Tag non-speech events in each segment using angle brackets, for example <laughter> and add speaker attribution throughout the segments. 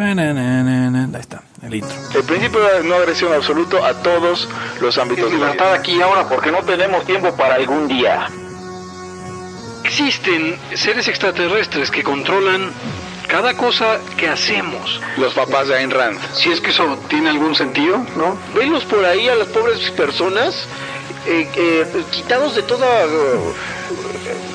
Speaker 1: Ahí está, el intro.
Speaker 2: El principio de no agresión absoluto a todos los ámbitos.
Speaker 3: Es libertad aquí y ahora porque no tenemos tiempo para algún día.
Speaker 4: Existen seres extraterrestres que controlan cada cosa que hacemos.
Speaker 2: Los papás de Ayn Rand.
Speaker 4: Si es que eso tiene algún sentido, ¿no?
Speaker 3: Venlos por ahí a las pobres personas eh, eh, quitados de toda eh,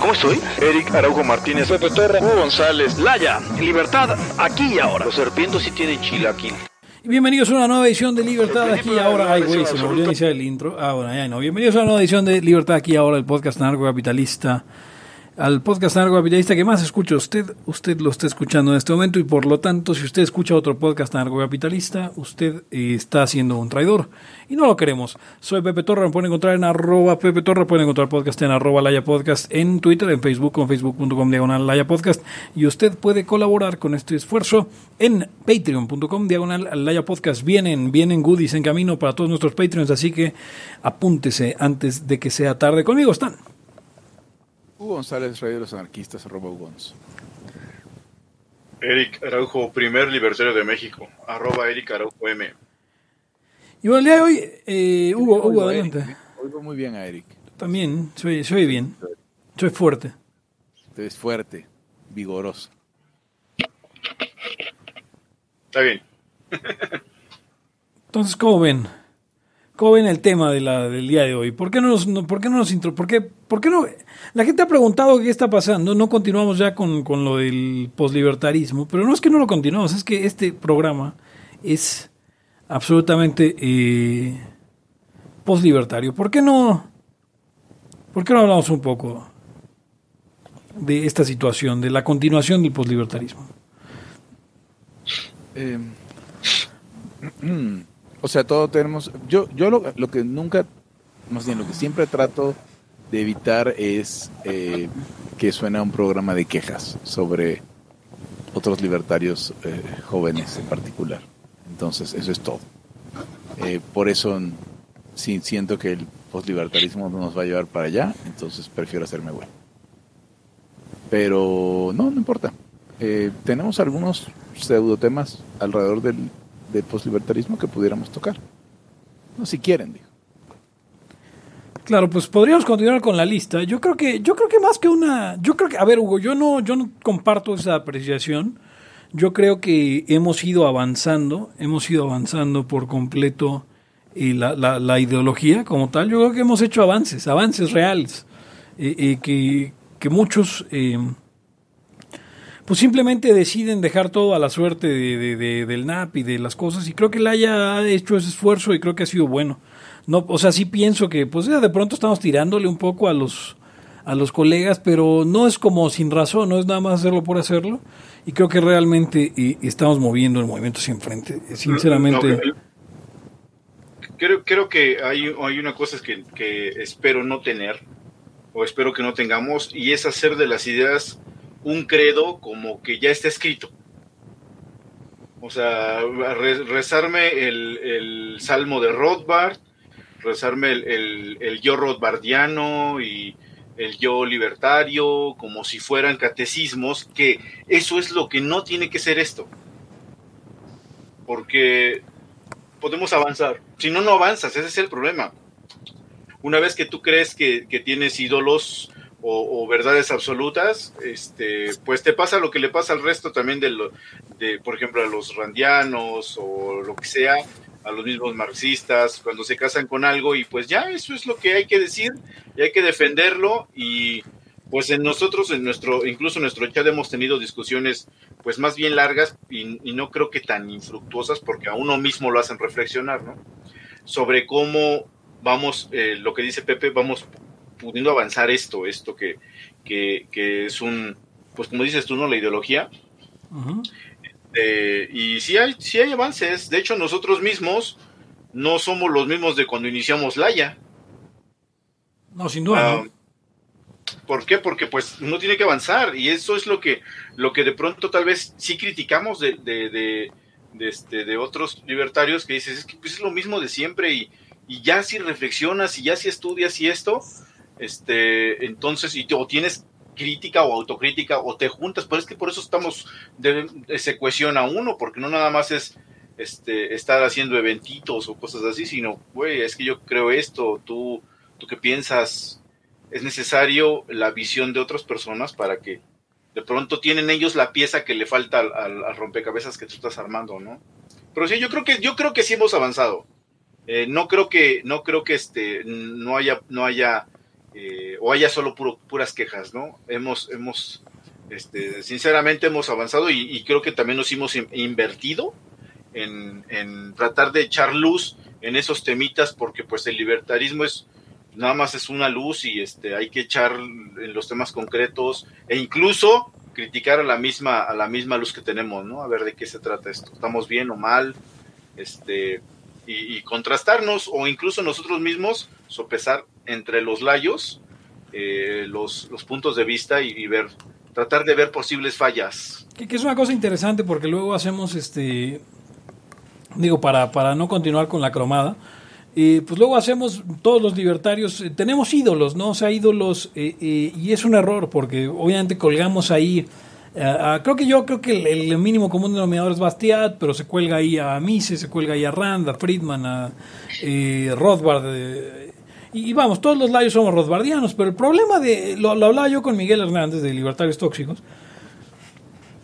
Speaker 2: ¿Cómo estoy? Eric Araujo Martínez, Pepe Torre, Hugo González,
Speaker 4: Laya, libertad aquí y ahora.
Speaker 3: Los serpientes sí tienen chilaquil.
Speaker 1: Y bienvenidos a una nueva edición de Libertad aquí y ahora. Ay, güey, se me olvidó iniciar el intro. Ah, bueno, ya no. Bienvenidos a una nueva edición de Libertad aquí y ahora, el podcast narcocapitalista. Al podcast narcocapitalista que más escucha usted, usted lo está escuchando en este momento y por lo tanto, si usted escucha otro podcast narcocapitalista, usted eh, está siendo un traidor y no lo queremos. Soy Pepe Torra, me pueden encontrar en arroba Pepe Torra, pueden encontrar podcast en arroba Laya Podcast en Twitter, en Facebook, con facebook.com diagonal Laya Podcast y usted puede colaborar con este esfuerzo en patreon.com diagonal Laya Podcast. Vienen, vienen goodies en camino para todos nuestros Patreons, así que apúntese antes de que sea tarde. Conmigo están.
Speaker 5: Hugo González, Rey de los Anarquistas, arroba Ugons.
Speaker 6: Eric Araujo, primer libertario de México, arroba Eric Araujo M.
Speaker 1: Y bueno, el día de hoy, eh, Hugo, Hugo, adelante.
Speaker 5: Eric, Oigo muy bien a Eric.
Speaker 1: También, soy, soy bien, soy fuerte.
Speaker 5: Usted es fuerte, vigoroso.
Speaker 6: Está bien.
Speaker 1: Entonces, ¿cómo ven? ¿Cómo ven el tema de la, del día de hoy? ¿Por qué no nos, no, por qué no nos intro, por qué, por qué no? La gente ha preguntado qué está pasando. No continuamos ya con, con lo del poslibertarismo, pero no es que no lo continuamos, es que este programa es absolutamente eh, poslibertario. ¿Por qué no? ¿Por qué no hablamos un poco de esta situación, de la continuación del poslibertarismo?
Speaker 5: Eh, <clears throat> o sea, todo tenemos. Yo, yo lo, lo que nunca, más bien lo que siempre trato de evitar es eh, que suene a un programa de quejas sobre otros libertarios eh, jóvenes en particular. Entonces, eso es todo. Eh, por eso, sí, siento que el postlibertarismo no nos va a llevar para allá, entonces prefiero hacerme bueno. Pero no, no importa. Eh, tenemos algunos pseudotemas alrededor del, del postlibertarismo que pudiéramos tocar. No, si quieren, digo.
Speaker 1: Claro, pues podríamos continuar con la lista. Yo creo que, yo creo que más que una, yo creo que, a ver, Hugo, yo no, yo no comparto esa apreciación. Yo creo que hemos ido avanzando, hemos ido avanzando por completo eh, la, la, la ideología como tal. Yo creo que hemos hecho avances, avances reales, eh, eh, que, que muchos eh, pues simplemente deciden dejar todo a la suerte de, de- de- del NAP y de las cosas. Y creo que Laia ha hecho ese esfuerzo y creo que ha sido bueno. No, o sea, sí pienso que pues ya de pronto estamos tirándole un poco a los a los colegas, pero no es como sin razón, no es nada más hacerlo por hacerlo. Y creo que realmente eh, estamos moviendo el movimiento hacia enfrente. Sinceramente,
Speaker 6: No, que- creo, creo que hay, hay una cosa que, que espero no tener, o espero que no tengamos, y es hacer de las ideas un credo como que ya está escrito. O sea, re- rezarme el, el salmo de Rothbard, rezarme el, el- el yo rothbardiano y el yo libertario, como si fueran catecismos, que eso es lo que no tiene que ser esto. Porque podemos avanzar. Si no, no avanzas, ese es el problema. Una vez que tú crees que, que tienes ídolos o, verdades absolutas, este, pues te pasa lo que le pasa al resto también de, lo, de, por ejemplo, a los randianos o lo que sea, a los mismos marxistas, cuando se casan con algo y pues ya eso es lo que hay que decir y hay que defenderlo y pues en nosotros, en nuestro, incluso en nuestro chat hemos tenido discusiones pues más bien largas y, y no creo que tan infructuosas porque a uno mismo lo hacen reflexionar, ¿no? Sobre cómo vamos, eh, lo que dice Pepe, vamos pudiendo avanzar esto, esto que, que, que es un, pues como dices tú, ¿no? La ideología. Este, y sí hay, sí hay avances. De hecho, nosotros mismos no somos los mismos de cuando iniciamos Laia.
Speaker 1: No, sin duda.
Speaker 6: Ah, ¿Por qué? Porque pues uno tiene que avanzar y eso es lo que, lo que de pronto tal vez sí criticamos de, de, de, de este, de otros libertarios que dices, es que pues, es lo mismo de siempre y, y ya si reflexionas y ya si estudias y esto, este, entonces, y o tienes crítica o autocrítica o te juntas, pero es que por eso estamos, de, se cohesiona uno, porque no nada más es este, estar haciendo eventitos o cosas así, sino, güey, es que yo creo esto, tú, tú qué piensas, es necesario la visión de otras personas para que de pronto tienen ellos la pieza que le falta al, al- al rompecabezas que tú estás armando, ¿no? Pero sí, yo creo que, yo creo que sí hemos avanzado. Eh, no creo que, no creo que este, no haya, no haya, eh, o haya solo puro, puras quejas, ¿no? Hemos, hemos, este, sinceramente hemos avanzado y, creo que también nos hemos in- invertido en, en tratar de echar luz en esos temitas porque pues el libertarismo es nada más es una luz y este hay que echar en los temas concretos e incluso criticar a la misma a la misma luz que tenemos no a ver de qué se trata esto estamos bien o mal este y, y contrastarnos o incluso nosotros mismos sopesar entre los layos eh, los, los puntos de vista y, ver tratar de ver posibles fallas
Speaker 1: Que, es una cosa interesante porque luego hacemos este. Digo, para, para no continuar con la cromada. pues luego hacemos, todos los libertarios, eh, tenemos ídolos, ¿no? O sea, ídolos, eh, eh, y es un error porque obviamente colgamos ahí. A- creo que yo creo que el, mínimo común denominador es Bastiat, pero se cuelga ahí a Mises, se cuelga ahí a Rand, a Friedman, a eh, Rothbard. eh, y, vamos, todos los layos somos rothbardianos, pero el problema de. Lo, lo hablaba yo con Miguel Hernández de Libertarios Tóxicos.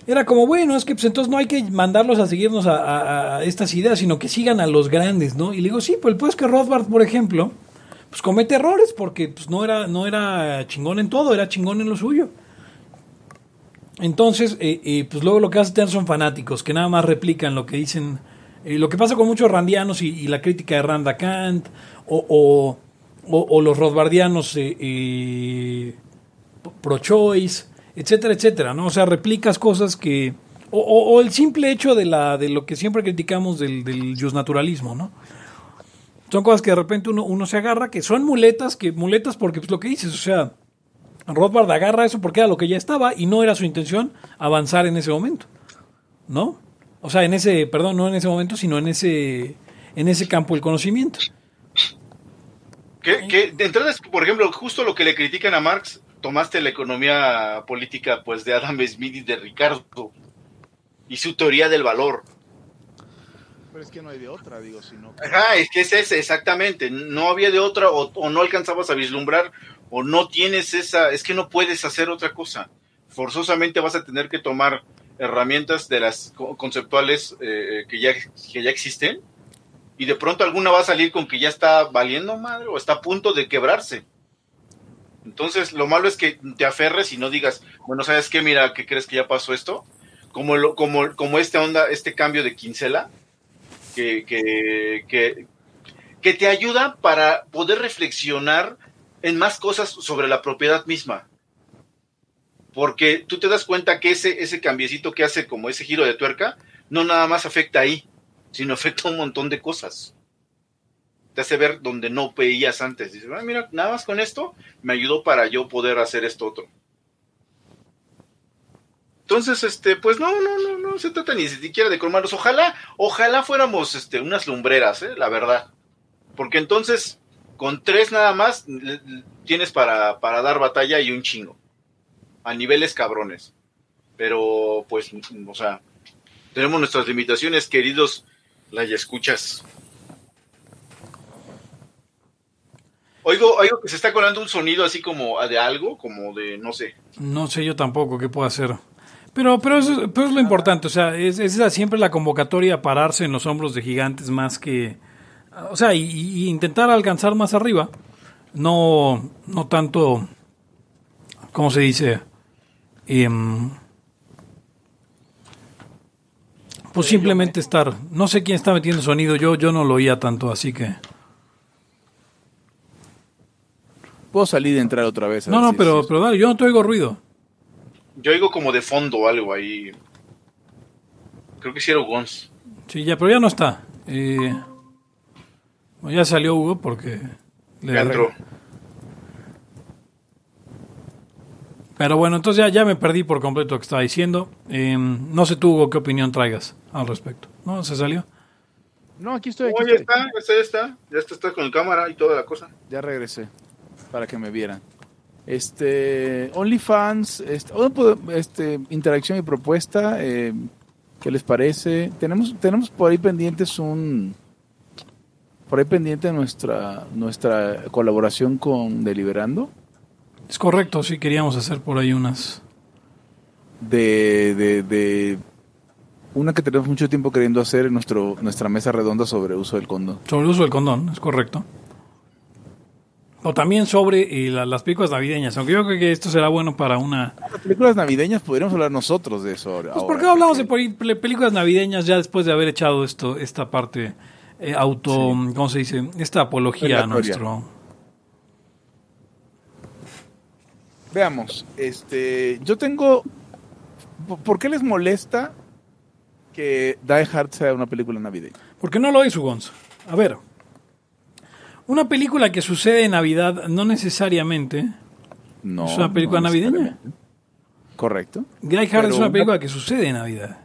Speaker 1: Era como, bueno, es que pues entonces no hay que mandarlos a seguirnos a, estas ideas, sino que sigan a los grandes, ¿no? Y le digo, sí, pues pues es que Rothbard, por ejemplo, pues comete errores porque pues no era, no era chingón en todo, era chingón en lo suyo. Entonces, eh, eh, pues luego lo que hacen son fanáticos, que nada más replican lo que dicen, eh, lo que pasa con muchos randianos y, la crítica de Randa Kant, o, o, o- o los rothbardianos eh, eh, pro-choice, etcétera, etcétera, ¿no? O sea, replicas cosas que... O el simple hecho de, la, de lo que siempre criticamos del, del naturalismo, ¿no? Son cosas que de repente uno, uno se agarra, que son muletas, que muletas porque pues lo que dices, o sea, Rothbard agarra eso porque era lo que ya estaba y no era su intención avanzar en ese momento, ¿no? O sea, en ese, perdón, no en ese momento, sino en ese, en ese campo del conocimiento.
Speaker 6: Que, que de entrada, es, por ejemplo, justo lo que le critican a Marx, tomaste la economía política pues de Adam Smith y de Ricardo y su teoría del valor.
Speaker 5: Pero es que no hay de otra, digo, sino que...
Speaker 6: Ajá, es que es ese, exactamente. No había de otra o, o no alcanzabas a vislumbrar o no tienes esa, es que no puedes hacer otra cosa. Forzosamente vas a tener que tomar herramientas de las co- conceptuales eh, que, ya, que ya existen y de pronto alguna va a salir con que ya está valiendo madre o está a punto de quebrarse. Entonces, lo malo es que te aferres y no digas, bueno, ¿sabes qué? Mira, ¿qué crees que ya pasó esto? Como, lo, como, como esta onda, este cambio de quincela, que, que, que te ayuda para poder reflexionar en más cosas sobre la propiedad misma. Porque tú te das cuenta que ese, ese cambiecito que hace como ese giro de tuerca, no nada más afecta ahí, sino <laughs> afecta a un montón de cosas. Te hace ver donde no veías antes. Dices, "Ah, mira, nada más con esto me ayudó para yo poder hacer esto otro. Entonces, este, pues no, no, no, no se trata ni siquiera de cromarlos. Ojalá, ojalá fuéramos este, unas lumbreras, ¿eh? la verdad. Porque entonces, con tres nada más, tienes para, para dar batalla y un chingo. A niveles cabrones. Pero, pues, o sea, tenemos nuestras limitaciones, queridos las escuchas. Oigo, oigo que se está colando un sonido así como de algo, como de, no sé.
Speaker 1: No sé yo tampoco qué puedo hacer. Pero, pero, eso, pero es lo importante, o sea, es, es la- siempre la convocatoria a pararse en los hombros de gigantes más que... O sea, y, y intentar alcanzar más arriba, no, no tanto, ¿cómo se dice? Em, pues simplemente estar, no sé quién está metiendo sonido, yo, yo no lo oía tanto, así que...
Speaker 5: Puedo salir y entrar otra vez. a
Speaker 1: No, no,
Speaker 5: si-
Speaker 1: pero, pero dale, yo no te oigo ruido.
Speaker 6: Yo oigo como de fondo algo ahí. Creo que sí era Gons.
Speaker 1: Sí, ya, pero ya no está. Eh, bueno, ya salió Hugo porque... le
Speaker 6: Ya entró.
Speaker 1: Pero bueno, entonces ya, ya me perdí por completo lo que estaba diciendo. Eh, no sé tú, Hugo, qué opinión traigas al respecto. ¿No? ¿Se salió?
Speaker 5: No, aquí estoy. Aquí
Speaker 6: Oh, ya
Speaker 5: estoy.
Speaker 6: está, ya está, ya está. Ya está, está con cámara y toda la cosa.
Speaker 5: Ya regresé para que me vieran. Este, OnlyFans, este, pues, este, interacción y propuesta, eh, ¿qué les parece? Tenemos, tenemos por ahí pendientes un, por ahí pendiente nuestra, nuestra colaboración con Deliberando,
Speaker 1: Es correcto, sí queríamos hacer por ahí unas...
Speaker 5: de, de, de una que tenemos mucho tiempo queriendo hacer en nuestro, nuestra mesa redonda sobre uso del condón.
Speaker 1: Sobre el uso del condón, es correcto. O también sobre eh, la- las películas navideñas, aunque yo creo que esto será bueno para una...
Speaker 5: Las películas navideñas podríamos hablar nosotros de eso ahora.
Speaker 1: Pues ¿por qué no hablamos de películas navideñas ya después de haber echado esto, esta parte eh, auto, ¿cómo se dice? Esta apología a nuestro...
Speaker 5: Veamos, este, yo tengo, ¿por- ¿por qué les molesta que Die Hard sea una película navideña?
Speaker 1: ¿Por qué no lo hizo Gonzo? A ver, una película que sucede en Navidad no necesariamente...
Speaker 5: No.
Speaker 1: ¿Es una película
Speaker 5: no
Speaker 1: navideña?
Speaker 5: Correcto.
Speaker 1: Die Hard
Speaker 5: Pero
Speaker 1: es una
Speaker 5: una-
Speaker 1: película que sucede en Navidad.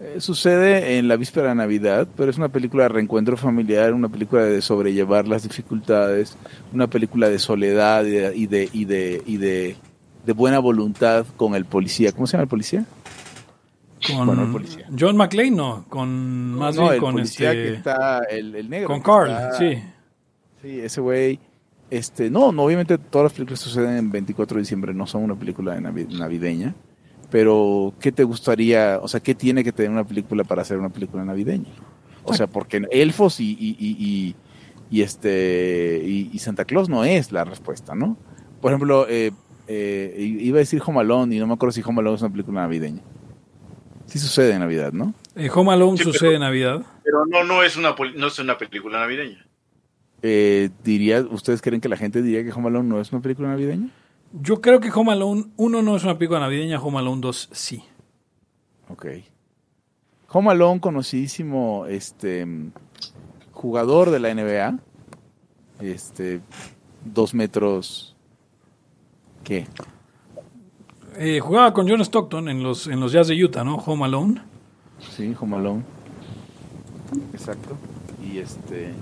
Speaker 5: Eh, sucede en la víspera de Navidad, pero es una película de reencuentro familiar, una película de sobrellevar las dificultades, una película de soledad y de, y de, y de, y de, de buena voluntad con el policía. ¿Cómo se llama el policía?
Speaker 1: Con
Speaker 5: Bueno, el policía.
Speaker 1: John McClane, no, con más
Speaker 5: no,
Speaker 1: bien
Speaker 5: el
Speaker 1: con
Speaker 5: policía
Speaker 1: este...
Speaker 5: que está, el, el negro.
Speaker 1: con Carl,
Speaker 5: está-
Speaker 1: sí.
Speaker 5: Sí, ese güey. Este, no, no, obviamente todas las películas suceden en 24 de diciembre no son una película de navi- navideña. Pero, ¿qué te gustaría? O sea, ¿qué tiene que tener una película para ser una película navideña? O sea, porque elfos y, y, y, y- y este y, y Santa Claus no es la respuesta, ¿no? Por ejemplo, eh, eh, iba a decir Home Alone y no me acuerdo si Home Alone es una película navideña. Sí sucede en Navidad, ¿no?
Speaker 1: Eh, Home Alone
Speaker 6: Sí, pero-
Speaker 1: sucede en Navidad.
Speaker 6: Pero no, no es una, no es una película navideña.
Speaker 5: Eh, diría, ¿Ustedes creen que la gente diría que Home Alone no es una película navideña?
Speaker 1: Yo creo que Home Alone 1 no es una película navideña, Home Alone 2 sí.
Speaker 5: Ok. Home Alone, conocidísimo este jugador de la NBA. Este, dos metros. ¿Qué?
Speaker 1: Eh, jugaba con John Stockton en los, en los Jazz de Utah, ¿no? Home Alone.
Speaker 5: Sí, Home Alone. Exacto. Y este.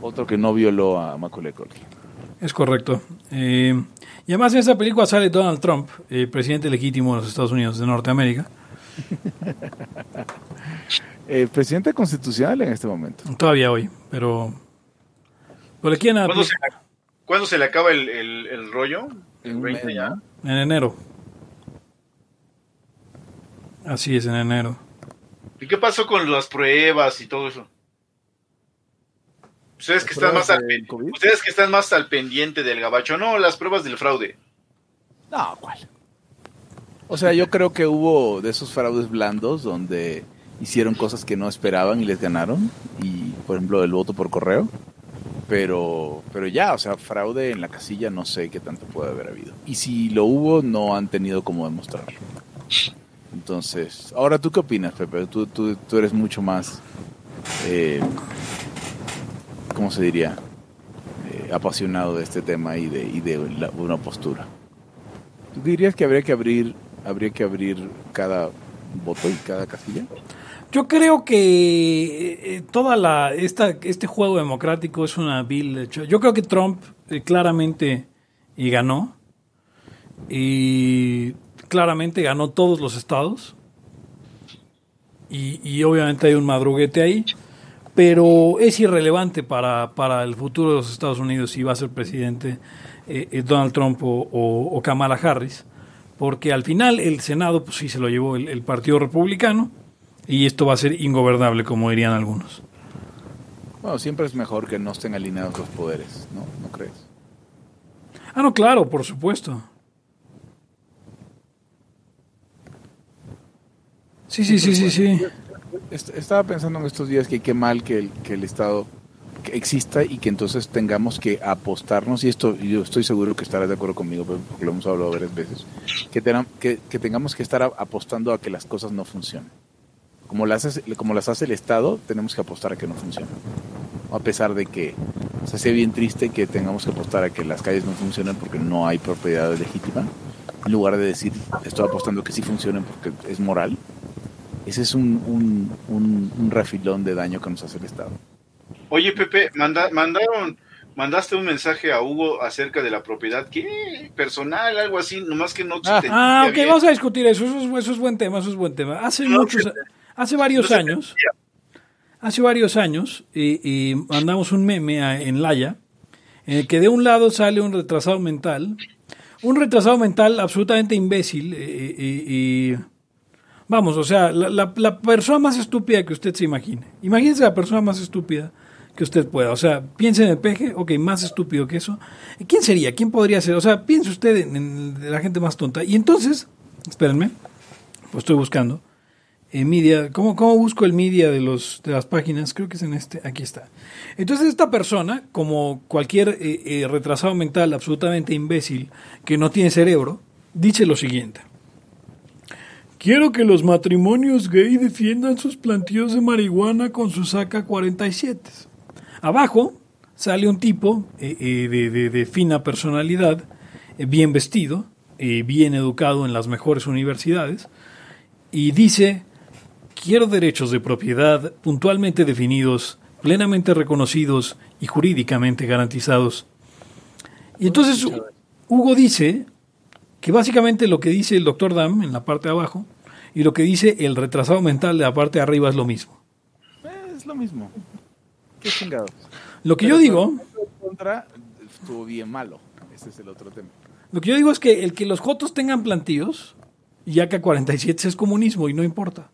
Speaker 5: Otro que no violó a Macaulay Culkin.
Speaker 1: Es correcto. Eh, y además en esa película sale Donald Trump, eh, presidente legítimo de los Estados Unidos de Norteamérica. <laughs>
Speaker 5: Eh, presidente constitucional en este momento.
Speaker 1: Todavía hoy, pero... Aquí
Speaker 6: ¿Cuándo se, cuándo se le acaba el, el- el rollo?
Speaker 5: En
Speaker 6: ¿El
Speaker 5: un
Speaker 6: 20
Speaker 5: mes,
Speaker 6: ya?
Speaker 5: ¿no?
Speaker 1: en enero. Así es, en enero.
Speaker 6: ¿Y qué pasó con las pruebas y todo eso? Ustedes que
Speaker 5: ¿Las
Speaker 6: están más al,
Speaker 5: del
Speaker 6: pen-
Speaker 5: COVID?
Speaker 6: ustedes que están más al pendiente del gabacho, no, las pruebas del fraude.
Speaker 5: No, ¿cuál? O sea, yo creo que hubo de esos fraudes blandos donde hicieron cosas que no esperaban y les ganaron. Y, por ejemplo, el voto por correo. Pero, pero ya, o sea, fraude en la casilla no sé qué tanto puede haber habido. Y si lo hubo, no han tenido cómo demostrarlo. Entonces, ahora tú qué opinas, Pepe? Tú, tú, tú eres mucho más, eh, ¿cómo se diría? Eh, apasionado de este tema y de, y de la- una postura. ¿Tú dirías que habría que abrir, habría que abrir cada voto y cada casilla?
Speaker 1: Yo creo que eh, toda la esta este juego democrático es una vil hecho. Yo creo que Trump eh, claramente y ganó y claramente ganó todos los estados y, y obviamente hay un madruguete ahí, pero es irrelevante para, para el futuro de los Estados Unidos si va a ser presidente eh, eh, Donald Trump o, o- o Kamala Harris, porque al final el Senado pues sí se lo llevó el- el Partido Republicano y esto va a ser ingobernable, como dirían algunos.
Speaker 5: Bueno, siempre es mejor que no estén alineados los poderes, ¿no? ¿No crees?
Speaker 1: Ah, no, claro, por supuesto. Sí, sí, sí, sí, sí.
Speaker 5: Est- Estaba pensando en estos días que qué mal que el, que el Estado exista y que entonces tengamos que apostarnos, y esto yo estoy seguro que estarás de acuerdo conmigo, porque lo hemos hablado varias veces, que, tengamos que estar apostando a que las cosas no funcionen. Como las, hace, como las hace el Estado, tenemos que apostar a que no funcionen. A pesar de que se hace bien triste que tengamos que apostar a que las calles no funcionen porque no hay propiedad legítima, en lugar de decir, estoy apostando que sí funcionen porque es moral. Ese es un, un, un, un refilón de daño que nos hace el Estado.
Speaker 6: Oye, Pepe, manda, mandaron, mandaste un mensaje a Hugo acerca de la propiedad, ¿qué? Personal, algo así, nomás que no
Speaker 5: Ah.
Speaker 6: te
Speaker 1: Ah,
Speaker 6: entendía
Speaker 1: ok,
Speaker 6: bien.
Speaker 1: vamos a discutir eso. Eso es, eso es buen tema, eso es buen tema. Hace
Speaker 6: No,
Speaker 1: muchos, hace varios
Speaker 6: no
Speaker 1: años, hace varios años, eh, mandamos un meme a- en Laya, en el que de un lado sale un retrasado mental, un retrasado mental absolutamente imbécil, eh, eh, y vamos, o sea, la, la- persona más estúpida que usted se imagine. Imagínese la persona más estúpida que usted pueda. O sea, piense en el peje, ok, más estúpido que eso. ¿Quién sería? ¿Quién podría ser? O sea, piense usted en, en la gente más tonta. Y entonces, espérenme, pues estoy buscando. Eh, media, ¿cómo, ¿Cómo busco el media de, los, de las páginas? Creo que es en este, aquí está. Entonces esta persona, como cualquier eh, eh, retrasado mental absolutamente imbécil que no tiene cerebro, dice lo siguiente. Quiero que los matrimonios gay defiendan sus plantíos de marihuana con sus AK-47. Abajo sale un tipo eh, eh, de, de- de fina personalidad, eh, bien vestido, bien educado en las mejores universidades, y dice, quiero derechos de propiedad puntualmente definidos, plenamente reconocidos y jurídicamente garantizados. Y entonces Hugo dice que básicamente lo que dice el doctor Dam en la parte de abajo y lo que dice el retrasado mental de la parte de arriba es lo mismo.
Speaker 5: Eh, es lo mismo. Qué chingados.
Speaker 1: Lo que
Speaker 5: Pero
Speaker 1: yo digo,
Speaker 5: contra estuvo bien malo. Ese es el otro tema.
Speaker 1: lo que yo digo es que el que los jotos tengan plantíos y AK-47 es comunismo y no importa.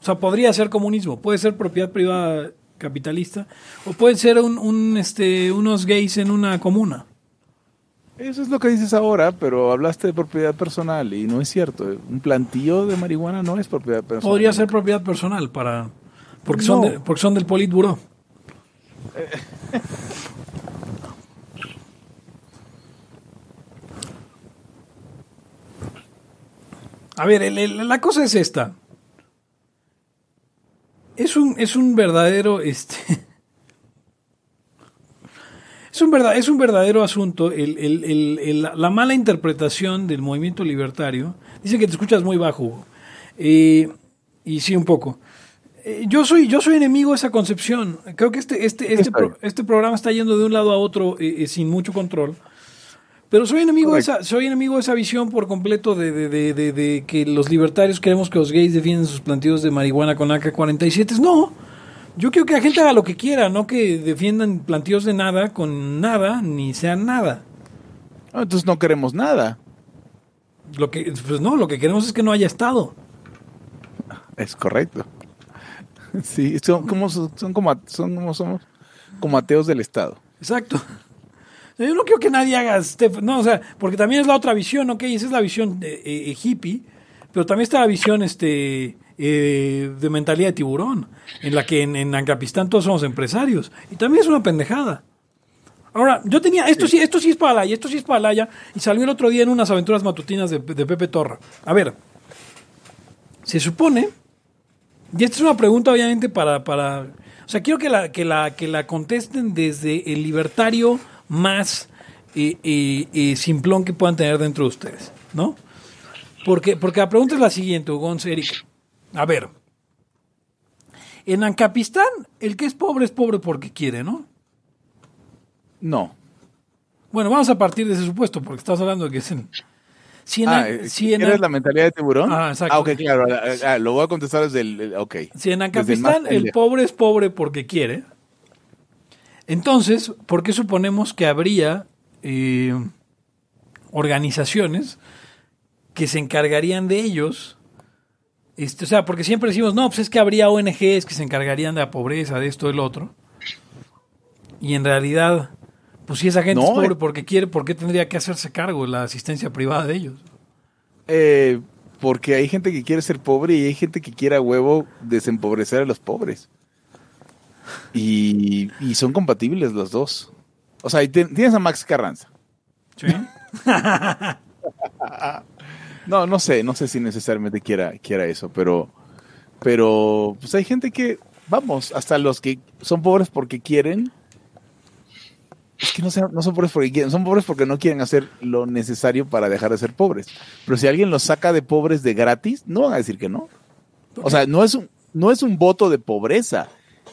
Speaker 1: O sea, podría ser comunismo, puede ser propiedad privada capitalista o puede ser un, un, este, unos gays en una comuna.
Speaker 5: Eso es lo que dices ahora, pero hablaste de propiedad personal y no es cierto. Un plantío de marihuana no es propiedad personal.
Speaker 1: Podría ser propiedad personal para porque son de- porque son del Politburo. <laughs> A ver, el- el- la cosa es esta. Es un, es un verdadero, este, es un verdad, es un verdadero asunto el, el- el- el- la mala interpretación del movimiento libertario. Dice que te escuchas muy bajo. Eh, y sí, un poco. Eh, yo soy, yo soy enemigo de esa concepción. Creo que este, este, este, pro- este programa está yendo de un lado a otro eh, eh, sin mucho control. Pero soy enemigo de esa, soy enemigo de esa visión por completo de, de- de- de- de que los libertarios queremos que los gays defiendan sus plantíos de marihuana con AK-47. No, yo quiero que la gente haga lo que quiera, no que defiendan plantíos de nada con nada, ni sean nada.
Speaker 5: No, entonces no queremos nada.
Speaker 1: Lo que, pues no, lo que queremos es que no haya Estado.
Speaker 5: Es correcto. <laughs> Sí, son como son como son como somos como ateos del Estado.
Speaker 1: Exacto. Yo no quiero que nadie haga este, no, o sea, porque también es la otra visión, ok, esa es la visión eh, eh, hippie, pero también está la visión este eh, de mentalidad de tiburón, en la que en, en Ancapistán todos somos empresarios, y también es una pendejada. Ahora, yo tenía, esto sí, esto sí es para Laya, esto sí es para y salió el otro día en unas aventuras matutinas de, de Pepe Torra. A ver, se supone, y esta es una pregunta obviamente para, para o sea, quiero que la, que la, que la contesten desde el libertario más eh, eh, eh, simplón que puedan tener dentro de ustedes, ¿no? Porque, porque la pregunta es la siguiente, Gonz, Eric. A ver, en Ancapistán, el que es pobre es pobre porque quiere, ¿no?
Speaker 5: No.
Speaker 1: Bueno, vamos a partir de ese supuesto, porque estás hablando de que es en... Si en,
Speaker 5: Ah, eh,
Speaker 1: si en
Speaker 5: ¿Eres
Speaker 1: An-
Speaker 5: la mentalidad de tiburón?
Speaker 1: Ah, exacto.
Speaker 5: Ah, ok, claro. ah, ah, lo voy a contestar desde el, el- ok.
Speaker 1: Si en Ancapistán el
Speaker 5: pendejo.
Speaker 1: pobre es pobre porque quiere, entonces, ¿por qué suponemos que habría eh, organizaciones que se encargarían de ellos? Este, o sea, porque siempre decimos, no, pues es que habría ONGs que se encargarían de la pobreza, de esto, del otro. Y en realidad, pues si esa gente
Speaker 5: No,
Speaker 1: es pobre
Speaker 5: eh.
Speaker 1: porque quiere, ¿por qué tendría que hacerse cargo de la asistencia privada de ellos?
Speaker 5: Eh, porque hay gente que quiere ser pobre y hay gente que quiere a huevo desempobrecer a los pobres. Y, y son compatibles los dos. O sea, tienes a Max Carranza.
Speaker 1: Sí. <laughs>
Speaker 5: No, no sé, no sé si necesariamente quiera, quiera eso, pero, pero pues hay gente que, vamos, hasta los que son pobres porque quieren, es que no, sean- no son pobres porque quieren, son pobres porque no quieren hacer lo necesario para dejar de ser pobres. Pero si alguien los saca de pobres de gratis, no van a decir que no. O sea, no es un, no es un voto de pobreza,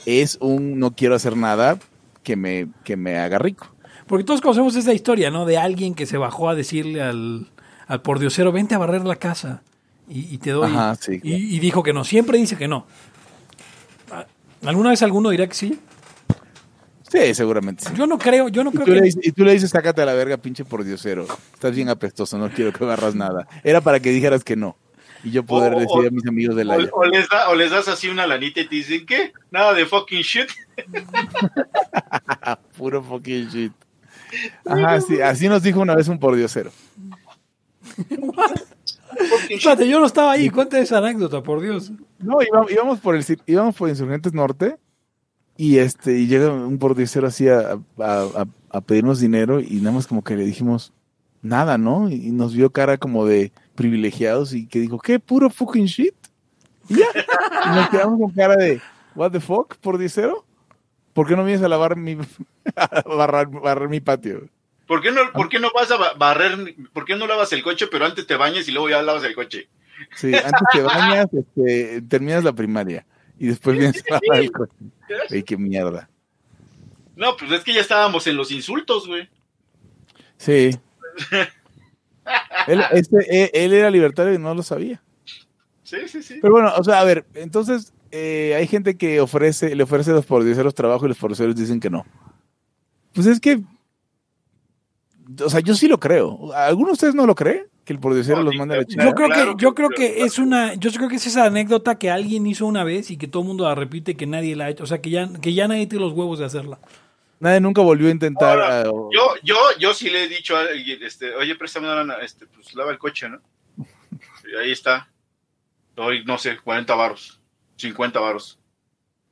Speaker 5: es un no quiero hacer nada que me, que me haga rico.
Speaker 1: Porque todos conocemos esa historia, ¿no? De alguien que se bajó a decirle al, al pordiosero, vente a barrer la casa y, y te doy.
Speaker 5: Ajá, sí,
Speaker 1: y, y dijo que no, siempre dice que no. ¿Alguna vez alguno dirá que sí?
Speaker 5: Sí, seguramente sí.
Speaker 1: Yo no creo, yo no
Speaker 5: Y
Speaker 1: creo
Speaker 5: tú, le
Speaker 1: que...
Speaker 5: dices, y tú le dices, sácate a la verga, pinche por diosero. Estás bien apestoso, no quiero que agarras nada. Era para que dijeras que no. Y yo poder
Speaker 6: O- o-
Speaker 5: decir a mis amigos de la...
Speaker 6: O, o les da- o les das así una lanita y te dicen, ¿qué? Nada de fucking shit. <laughs>
Speaker 5: Puro fucking shit. Ajá, sí, así nos dijo una vez un pordiosero.
Speaker 1: Espérate, yo no estaba ahí, cuenta esa anécdota, por Dios.
Speaker 5: No, íbamos, íbamos por el íbamos por Insurgentes Norte y este y llega un pordiosero así a, a- a- a pedirnos dinero y nada más como que le dijimos nada, ¿no? Y, y nos vio cara como de privilegiados y que dijo, ¿qué? ¿Puro fucking shit? Y ya. Y nos quedamos con cara de, ¿what the fuck, pordiosero? ¿Por qué no vienes a lavar mi, <laughs> a barrar, mi patio?
Speaker 6: ¿Por qué no, por qué no vas a ba- barrer? ¿Por qué no lavas el coche, pero antes te bañas y luego ya lavas el coche?
Speaker 5: Sí, antes te bañas, <laughs> este, terminas la primaria y después vienes a lavar el coche. Ey, qué mierda.
Speaker 6: No, pues es que ya estábamos en los insultos, güey.
Speaker 5: Sí. <laughs> él, este, él, él era libertario y no lo sabía.
Speaker 6: Sí, sí, sí.
Speaker 5: Pero bueno, o sea, a ver, entonces eh, hay gente que ofrece, le ofrece los pordioseros trabajo y los pordioseros dicen que no. Pues es que, o sea, yo sí lo creo. ¿Alguno de ustedes no lo cree? Que el pordiosero
Speaker 6: No,
Speaker 5: los manda a la chingada.
Speaker 1: Yo creo
Speaker 6: claro
Speaker 1: que, yo creo que es una, yo creo que es esa anécdota que alguien hizo una vez y que todo el mundo la repite que nadie la ha hecho, o sea que ya, que ya nadie tiene los huevos de hacerla.
Speaker 5: Nadie nunca volvió a intentar.
Speaker 6: Ahora, Yo, yo, yo sí le he dicho a alguien, este, oye, préstame una lana, este, pues lava el coche, ¿no? <laughs> Y ahí está. Doy, no sé, 40 varos, 50 varos.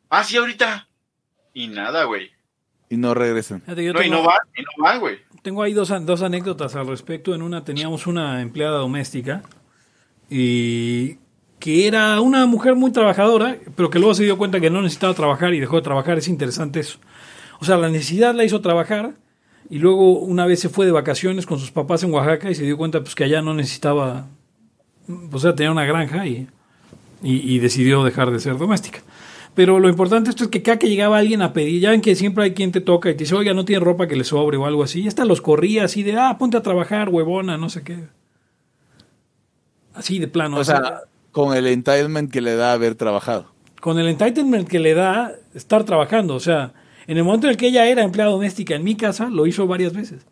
Speaker 6: Ah, sí, ahorita. Y nada, güey.
Speaker 5: Y no regresan.
Speaker 1: Fíjate, yo
Speaker 6: No, y
Speaker 1: tengo-
Speaker 6: no van, y no van, güey.
Speaker 1: Tengo ahí dos, dos anécdotas al respecto. En una teníamos una empleada doméstica y que era una mujer muy trabajadora, pero que luego se dio cuenta que no necesitaba trabajar y dejó de trabajar. Es interesante eso. O sea, la necesidad la hizo trabajar y luego una vez se fue de vacaciones con sus papás en Oaxaca y se dio cuenta pues que allá no necesitaba, o sea, tenía una granja y, y, y decidió dejar de ser doméstica. Pero lo importante esto es que cada que llegaba alguien a pedir, ya ven que siempre hay quien te toca y te dice, oiga, no tiene ropa que le sobre o algo así. Y hasta los corría así de, ah, ponte a trabajar, huevona, no sé qué. Así de plano.
Speaker 5: O
Speaker 1: o sea,
Speaker 5: sea, con el entitlement que le da haber trabajado.
Speaker 1: con el entitlement que le da estar trabajando. O sea, en el momento en el que ella era empleada doméstica en mi casa, lo hizo varias veces.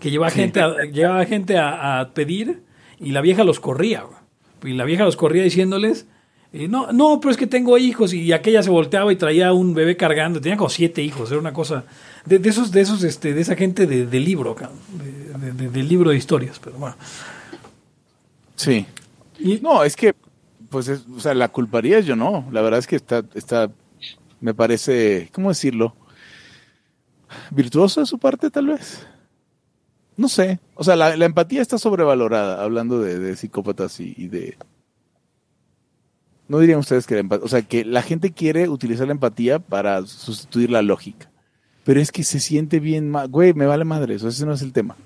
Speaker 1: Que llevaba gente, a, llevaba gente a, a pedir y la vieja los corría. güey. Y la vieja los corría diciéndoles, eh, no, no, pero es que tengo hijos. Y aquella se volteaba y traía un bebé cargando. Tenía como siete hijos. Era una cosa de, de esos, de esos, este, de esa gente de, de libro, de, de- libro de historias. Pero bueno.
Speaker 5: Sí.
Speaker 1: Y-
Speaker 5: No, es que, pues, es- o sea, la culparía yo no. La verdad es que está, está, me parece, ¿cómo decirlo? Virtuoso de su parte, tal vez. No sé. O sea, la, la empatía está sobrevalorada, hablando de, de psicópatas y, y de... No dirían ustedes que la empatía, o sea, que la gente quiere utilizar la empatía para sustituir la lógica. Pero es que se siente bien, ma- güey, me vale madre, eso ese no es el tema.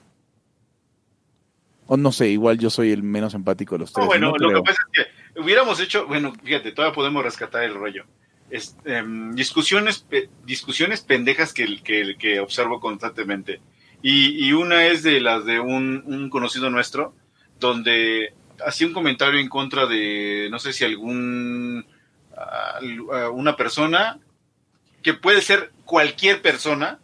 Speaker 5: O no sé, igual yo soy el menos empático de los tres.
Speaker 6: No, bueno,
Speaker 5: no
Speaker 6: lo que pasa es que hubiéramos hecho, bueno, fíjate, todavía podemos rescatar el rollo. Es, em, discusiones, pe- discusiones pendejas que, que, que observo constantemente. Y, y una es de las de un, un conocido nuestro, donde hacía un comentario en contra de, no sé si algún, una persona, que puede ser cualquier persona,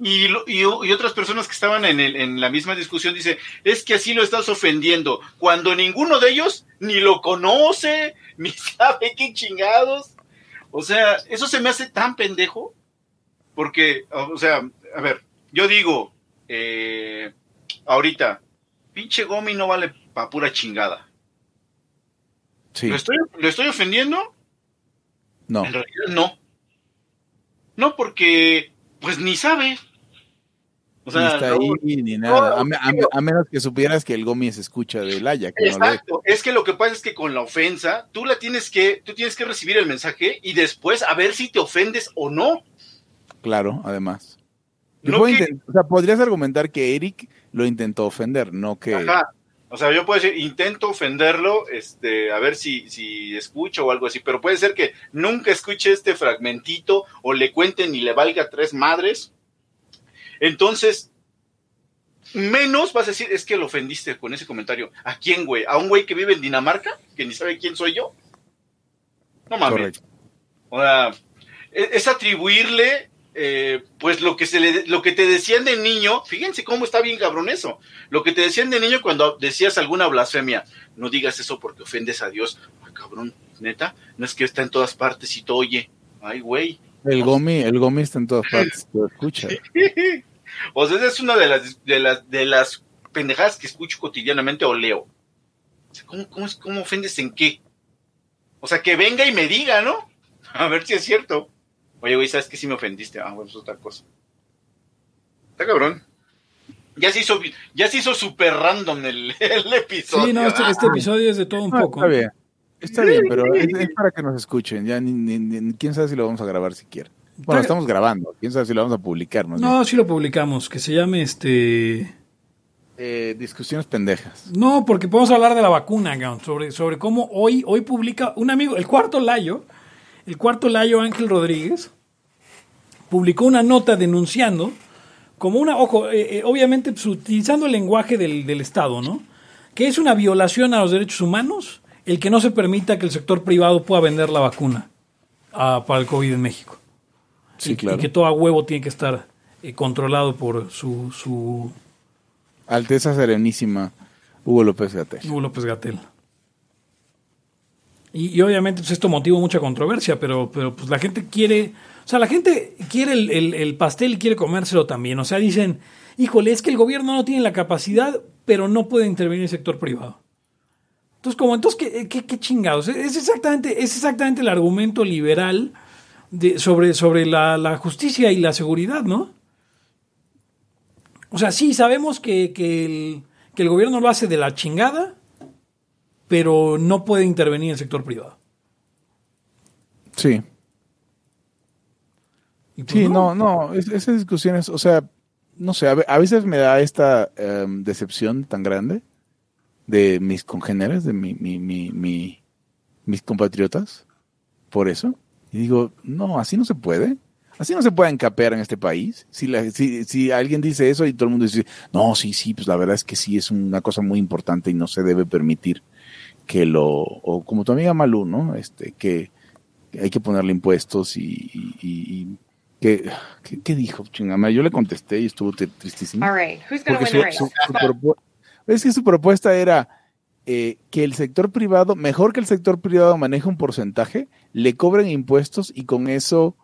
Speaker 6: y, y otras personas que estaban en, el- en la misma discusión dice, es que así lo estás ofendiendo, cuando ninguno de ellos ni lo conoce, <laughs> ni sabe qué chingados. O sea, eso se me hace tan pendejo, porque, o sea, a ver, yo digo, eh, ahorita, pinche Gomi no vale pa' pura chingada.
Speaker 5: Sí.
Speaker 6: ¿Lo, estoy, ¿Lo estoy ofendiendo?
Speaker 5: No.
Speaker 6: En realidad no. No, porque pues ni sabe. O sea,
Speaker 5: ni está
Speaker 6: no-
Speaker 5: ahí ni nada.
Speaker 6: no,
Speaker 5: a, me- a me- a menos que supieras que el Gomi se escucha de Laya. Que.
Speaker 6: Exacto. Es que lo que pasa es que con la ofensa, tú la tienes que, tú tienes que recibir el mensaje y después a ver si te ofendes o no.
Speaker 5: Claro, además.
Speaker 6: Que-
Speaker 5: o sea, podrías argumentar que Eric lo intentó ofender, no que.
Speaker 6: Ajá. O sea, yo puedo decir, intento ofenderlo, este, a ver si, si escucho o algo así, pero puede ser que nunca escuche este fragmentito o le cuenten y le valga tres madres. Entonces, menos vas a decir, es que lo ofendiste con ese comentario. ¿A quién, güey? ¿A un güey que vive en Dinamarca? ¿Que ni sabe quién soy yo? No mames.
Speaker 5: Correcto.
Speaker 6: O sea, es, es atribuirle, eh, pues lo que se le, lo que te decían de niño. Fíjense cómo está bien cabrón eso. Lo que te decían de niño cuando decías alguna blasfemia. No digas eso porque ofendes a Dios. Ay, cabrón, neta. No es que está en todas partes y te oye. Ay, güey.
Speaker 5: El Gomi, el Gomi está en todas partes, <laughs> lo escucha.
Speaker 6: O sea, esa es una de las, de las, de las pendejadas que escucho cotidianamente o leo. O sea, ¿cómo, cómo, cómo ofendes en qué? O sea, que venga y me diga, ¿no? <laughs> A ver si es cierto. Oye, güey, ¿sabes que sí me ofendiste? Ah, bueno, es otra cosa. Está cabrón. Ya se hizo, ya se hizo súper random el, el episodio.
Speaker 1: Sí, no, este,
Speaker 6: Ah,
Speaker 1: este episodio es de todo un
Speaker 5: Ah,
Speaker 1: poco.
Speaker 5: Está bien. Está bien, pero es, es para que nos escuchen. Ya ni, ni- ni- quién sabe si lo vamos a grabar siquiera. Bueno,
Speaker 1: Está-
Speaker 5: estamos grabando. Quién sabe si lo vamos a publicar. más
Speaker 1: No, sí lo publicamos, que se llame este...
Speaker 5: Eh, discusiones pendejas.
Speaker 1: No, porque podemos hablar de la vacuna, Gaunt, sobre, sobre cómo hoy, hoy publica un amigo, el cuarto Layo, el cuarto Layo Ángel Rodríguez, publicó una nota denunciando como una, ojo, eh, eh, obviamente pues, utilizando el lenguaje del, del Estado, ¿no? Que es una violación a los derechos humanos el que no se permita que el sector privado pueda vender la vacuna ah, para el COVID en México.
Speaker 5: Sí,
Speaker 1: y,
Speaker 5: claro.
Speaker 1: y que todo a huevo tiene que estar eh, controlado por su, su
Speaker 5: Alteza Serenísima, Hugo López Gatel.
Speaker 1: Hugo López Gatel. Y, obviamente pues esto motiva mucha controversia, pero, pero pues la gente quiere, o sea, la gente quiere el, el- el pastel y quiere comérselo también. O sea, dicen, híjole, es que el gobierno no tiene la capacidad, pero no puede intervenir el sector privado. Entonces, como, entonces, ¿qué, qué, qué chingados? Es exactamente, es exactamente el argumento liberal de, sobre, sobre la, la justicia y la seguridad, ¿no? O sea, sí, sabemos que, que el, que el gobierno lo hace de la chingada, pero no puede intervenir el sector privado.
Speaker 5: Sí.
Speaker 1: Pues
Speaker 5: Sí, no, no, es- esas discusiones, o sea, no sé, a veces me da esta em, decepción tan grande de mis congéneres, de mi, mi, mi, mi- mis compatriotas, por eso. Y digo, no, así no se puede. Así no se puede encapear en este país. Si, la- si, si alguien dice eso y todo el mundo dice, no, sí, sí, pues la verdad es que sí, es una cosa muy importante y no se debe permitir que lo, o como tu amiga Malú, ¿no? Este, que, que hay que ponerle impuestos y, y- y- y ¿Qué, dijo? Chingama, yo le contesté y estuvo tri- tristísimo.
Speaker 7: All right, who's win
Speaker 5: su,
Speaker 7: the race?
Speaker 5: su- es que su propuesta era eh, que el sector privado, mejor que el sector privado maneje un porcentaje, le cobren impuestos y con eso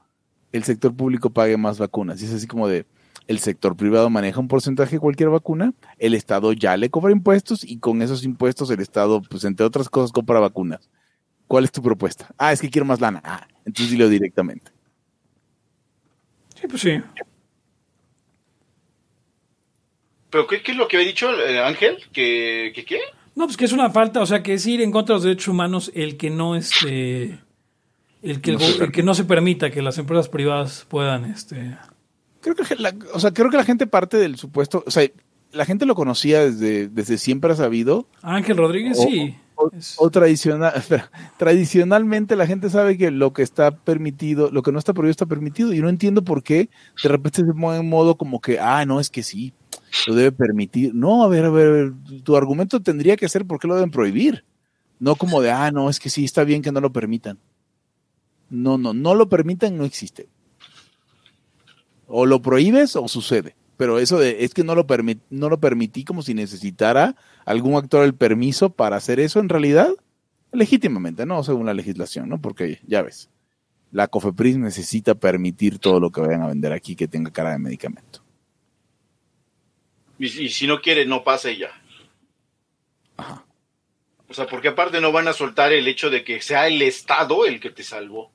Speaker 5: el sector público pague más vacunas. Y es así como de, el sector privado maneja un porcentaje de cualquier vacuna, el Estado ya le cobra impuestos y con esos impuestos el Estado, pues entre otras cosas, compra vacunas. ¿Cuál es tu propuesta? Ah, es que quiero más lana. Ah, entonces dilo directamente.
Speaker 1: Sí, pues sí.
Speaker 6: ¿Pero qué, qué es lo que había dicho eh, Ángel? ¿Que, que qué?
Speaker 1: No, pues que es una falta, o sea, que es ir en contra de los derechos humanos el que no este el que, el
Speaker 5: No
Speaker 1: el que no se permita que las empresas privadas puedan este
Speaker 5: Creo que la, o sea, creo que la gente parte del supuesto, o sea, la gente lo conocía desde, desde siempre ha sabido,
Speaker 1: Ángel Rodríguez
Speaker 5: O-
Speaker 1: sí.
Speaker 5: o, o tradicional, <laughs> espera, tradicionalmente la gente sabe que lo que está permitido, lo que no está prohibido está permitido, y no entiendo por qué de repente se pone en modo como que, ah, no, es que sí, lo debe permitir. No, a ver, a ver, tu argumento tendría que ser por qué lo deben prohibir, no como de, ah, no, es que sí, está bien que no lo permitan. No, no, no lo permitan, no existe. O lo prohíbes o sucede. Pero eso de, es que no lo, no lo permití como si necesitara algún actor el permiso para hacer eso en realidad, legítimamente, ¿no? Según la legislación, ¿no? Porque ya ves, la COFEPRIS necesita permitir todo lo que vayan a vender aquí que tenga cara de medicamento.
Speaker 6: Y, y si no quiere, no pasa y ya.
Speaker 5: Ajá.
Speaker 6: O sea, porque aparte no van a soltar el hecho de que sea el Estado el que te salvó.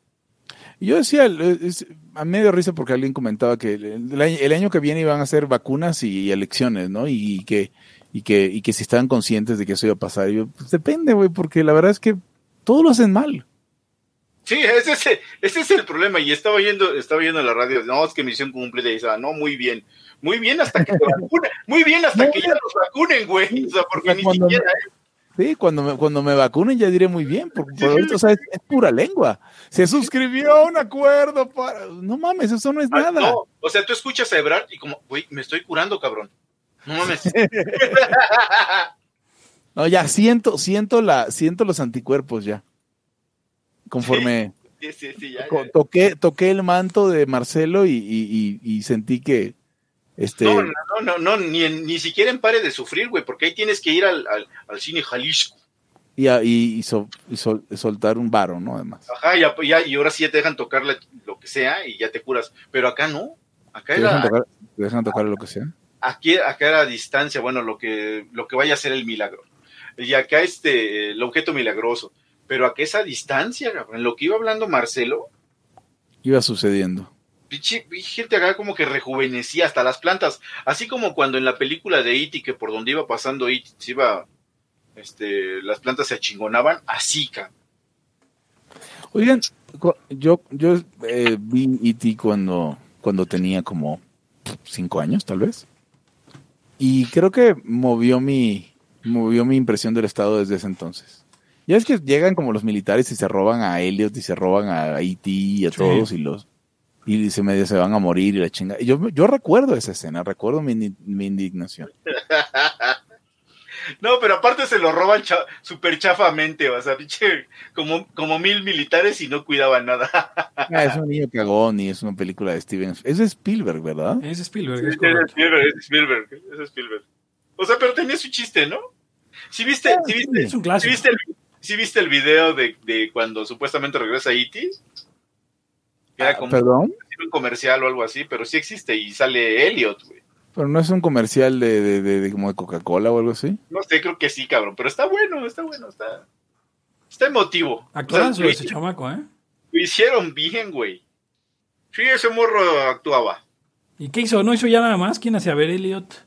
Speaker 5: Y yo decía, eh, es- a mí me dio risa porque alguien comentaba que el, el año, que viene iban a hacer vacunas y, elecciones, ¿no? Y, que y que y que si estaban conscientes de que eso iba a pasar. Yo, pues depende, güey, porque la verdad es que todos lo hacen mal.
Speaker 6: Sí, ese es, el- ese es el problema. Y estaba yendo, estaba yendo a la radio. No, es que misión cumplida. Y dice, ah, no, muy bien. Muy bien hasta que te vacunen. Muy bien hasta que ya los vacunen, güey. O sea, porque ni
Speaker 5: Cuando-
Speaker 6: siquiera.
Speaker 5: Sí, cuando me, cuando me vacunen ya diré muy bien, porque por ahorita, o sea, es, es pura lengua. Se suscribió a un acuerdo para... No mames, eso no es
Speaker 6: Ah,
Speaker 5: nada.
Speaker 6: no, o sea, tú escuchas a Ebrard y como, güey, me estoy curando, cabrón. No mames. <laughs>
Speaker 5: No, ya siento, siento la, siento los anticuerpos ya. Conforme
Speaker 6: Sí, sí, sí, ya,
Speaker 5: toqué, toqué el manto de Marcelo y, y- y- y sentí que este
Speaker 6: No, no, no, no, ni, ni siquiera en pare de sufrir, güey, porque ahí tienes que ir al, al, al cine Jalisco.
Speaker 5: y, a- y- y sol- y sol- soltar un varo, ¿no? Además.
Speaker 6: Ajá, ya, ya, y ahora sí ya te dejan tocar la- lo que sea y ya te curas. Pero acá no. Acá
Speaker 5: ¿Te dejan
Speaker 6: era,
Speaker 5: tocar, te dejan tocar lo que sea?
Speaker 6: aquí, acá era a distancia, bueno, lo que, lo que vaya a ser el milagro. Y acá este, el objeto milagroso. Pero acá es a distancia, cabrón. Lo que iba hablando Marcelo,
Speaker 5: Iba sucediendo.
Speaker 6: Pinche gente acá como que rejuvenecía hasta las plantas. Así como cuando en la película de Iti, que por donde iba pasando Iti, se iba, este, las plantas se achingonaban, así, cabrón.
Speaker 5: Oigan, yo, yo eh, vi E.T. cuando, cuando tenía como cinco años, tal vez. Y creo que movió mi, movió mi impresión del Estado desde ese entonces. Ya es que llegan como los militares y se roban a Elliot y se roban a E.T. y a
Speaker 1: Sí.
Speaker 5: todos y los y se medio se van a morir y la chinga. Y Yo, yo recuerdo esa escena, recuerdo mi, mi indignación. <laughs>
Speaker 6: No, pero aparte se lo roban cha súper chafamente, o sea, como, como mil militares y no cuidaban nada. <laughs>
Speaker 5: Ah, es un niño cagón y es una película de Steven. Es de Spielberg, ¿verdad?
Speaker 1: Es Spielberg, es
Speaker 6: Es. Spielberg, es Spielberg, es Spielberg. O sea, pero tenía su chiste, ¿no? Si viste, si viste,
Speaker 1: Es un
Speaker 6: si viste, el, sí viste el video de, de cuando supuestamente regresa E.T.? Era
Speaker 5: Ah,
Speaker 6: como
Speaker 5: Perdón,
Speaker 6: un comercial o algo así, pero sí existe y sale Elliot, güey.
Speaker 5: pero no es un comercial de, de, de- de como de Coca-Cola o algo así.
Speaker 6: No sé, creo que sí, cabrón, pero está bueno, está bueno, está, está emotivo.
Speaker 1: Actorazo
Speaker 6: O sea,
Speaker 1: ese chamaco, ¿eh?
Speaker 6: Lo hicieron bien, güey. Sí, ese morro actuaba.
Speaker 1: ¿Y qué hizo? ¿No hizo ya nada más? ¿Quién hacía ver Elliot?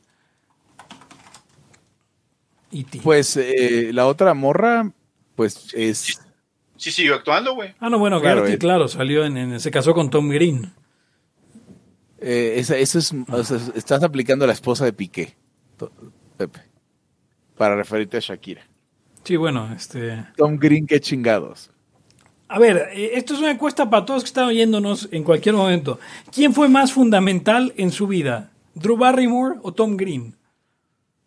Speaker 1: Y ti.
Speaker 5: Pues eh, la otra morra, pues es.
Speaker 6: Sí, siguió actuando, güey.
Speaker 1: Ah, no, bueno,
Speaker 5: Claro,
Speaker 1: Gertie,
Speaker 5: eh.
Speaker 1: claro, salió en, en- se casó con Tom Green.
Speaker 5: eh, esa- eso es. o sea, estás aplicando a la esposa de Piqué, Pepe. Para referirte a Shakira.
Speaker 1: Sí, bueno, este...
Speaker 5: Tom Green, qué chingados.
Speaker 1: A ver, eh, esto es una encuesta para todos que están oyéndonos en cualquier momento. ¿Quién fue más fundamental en su vida? ¿Drew Barrymore o Tom Green?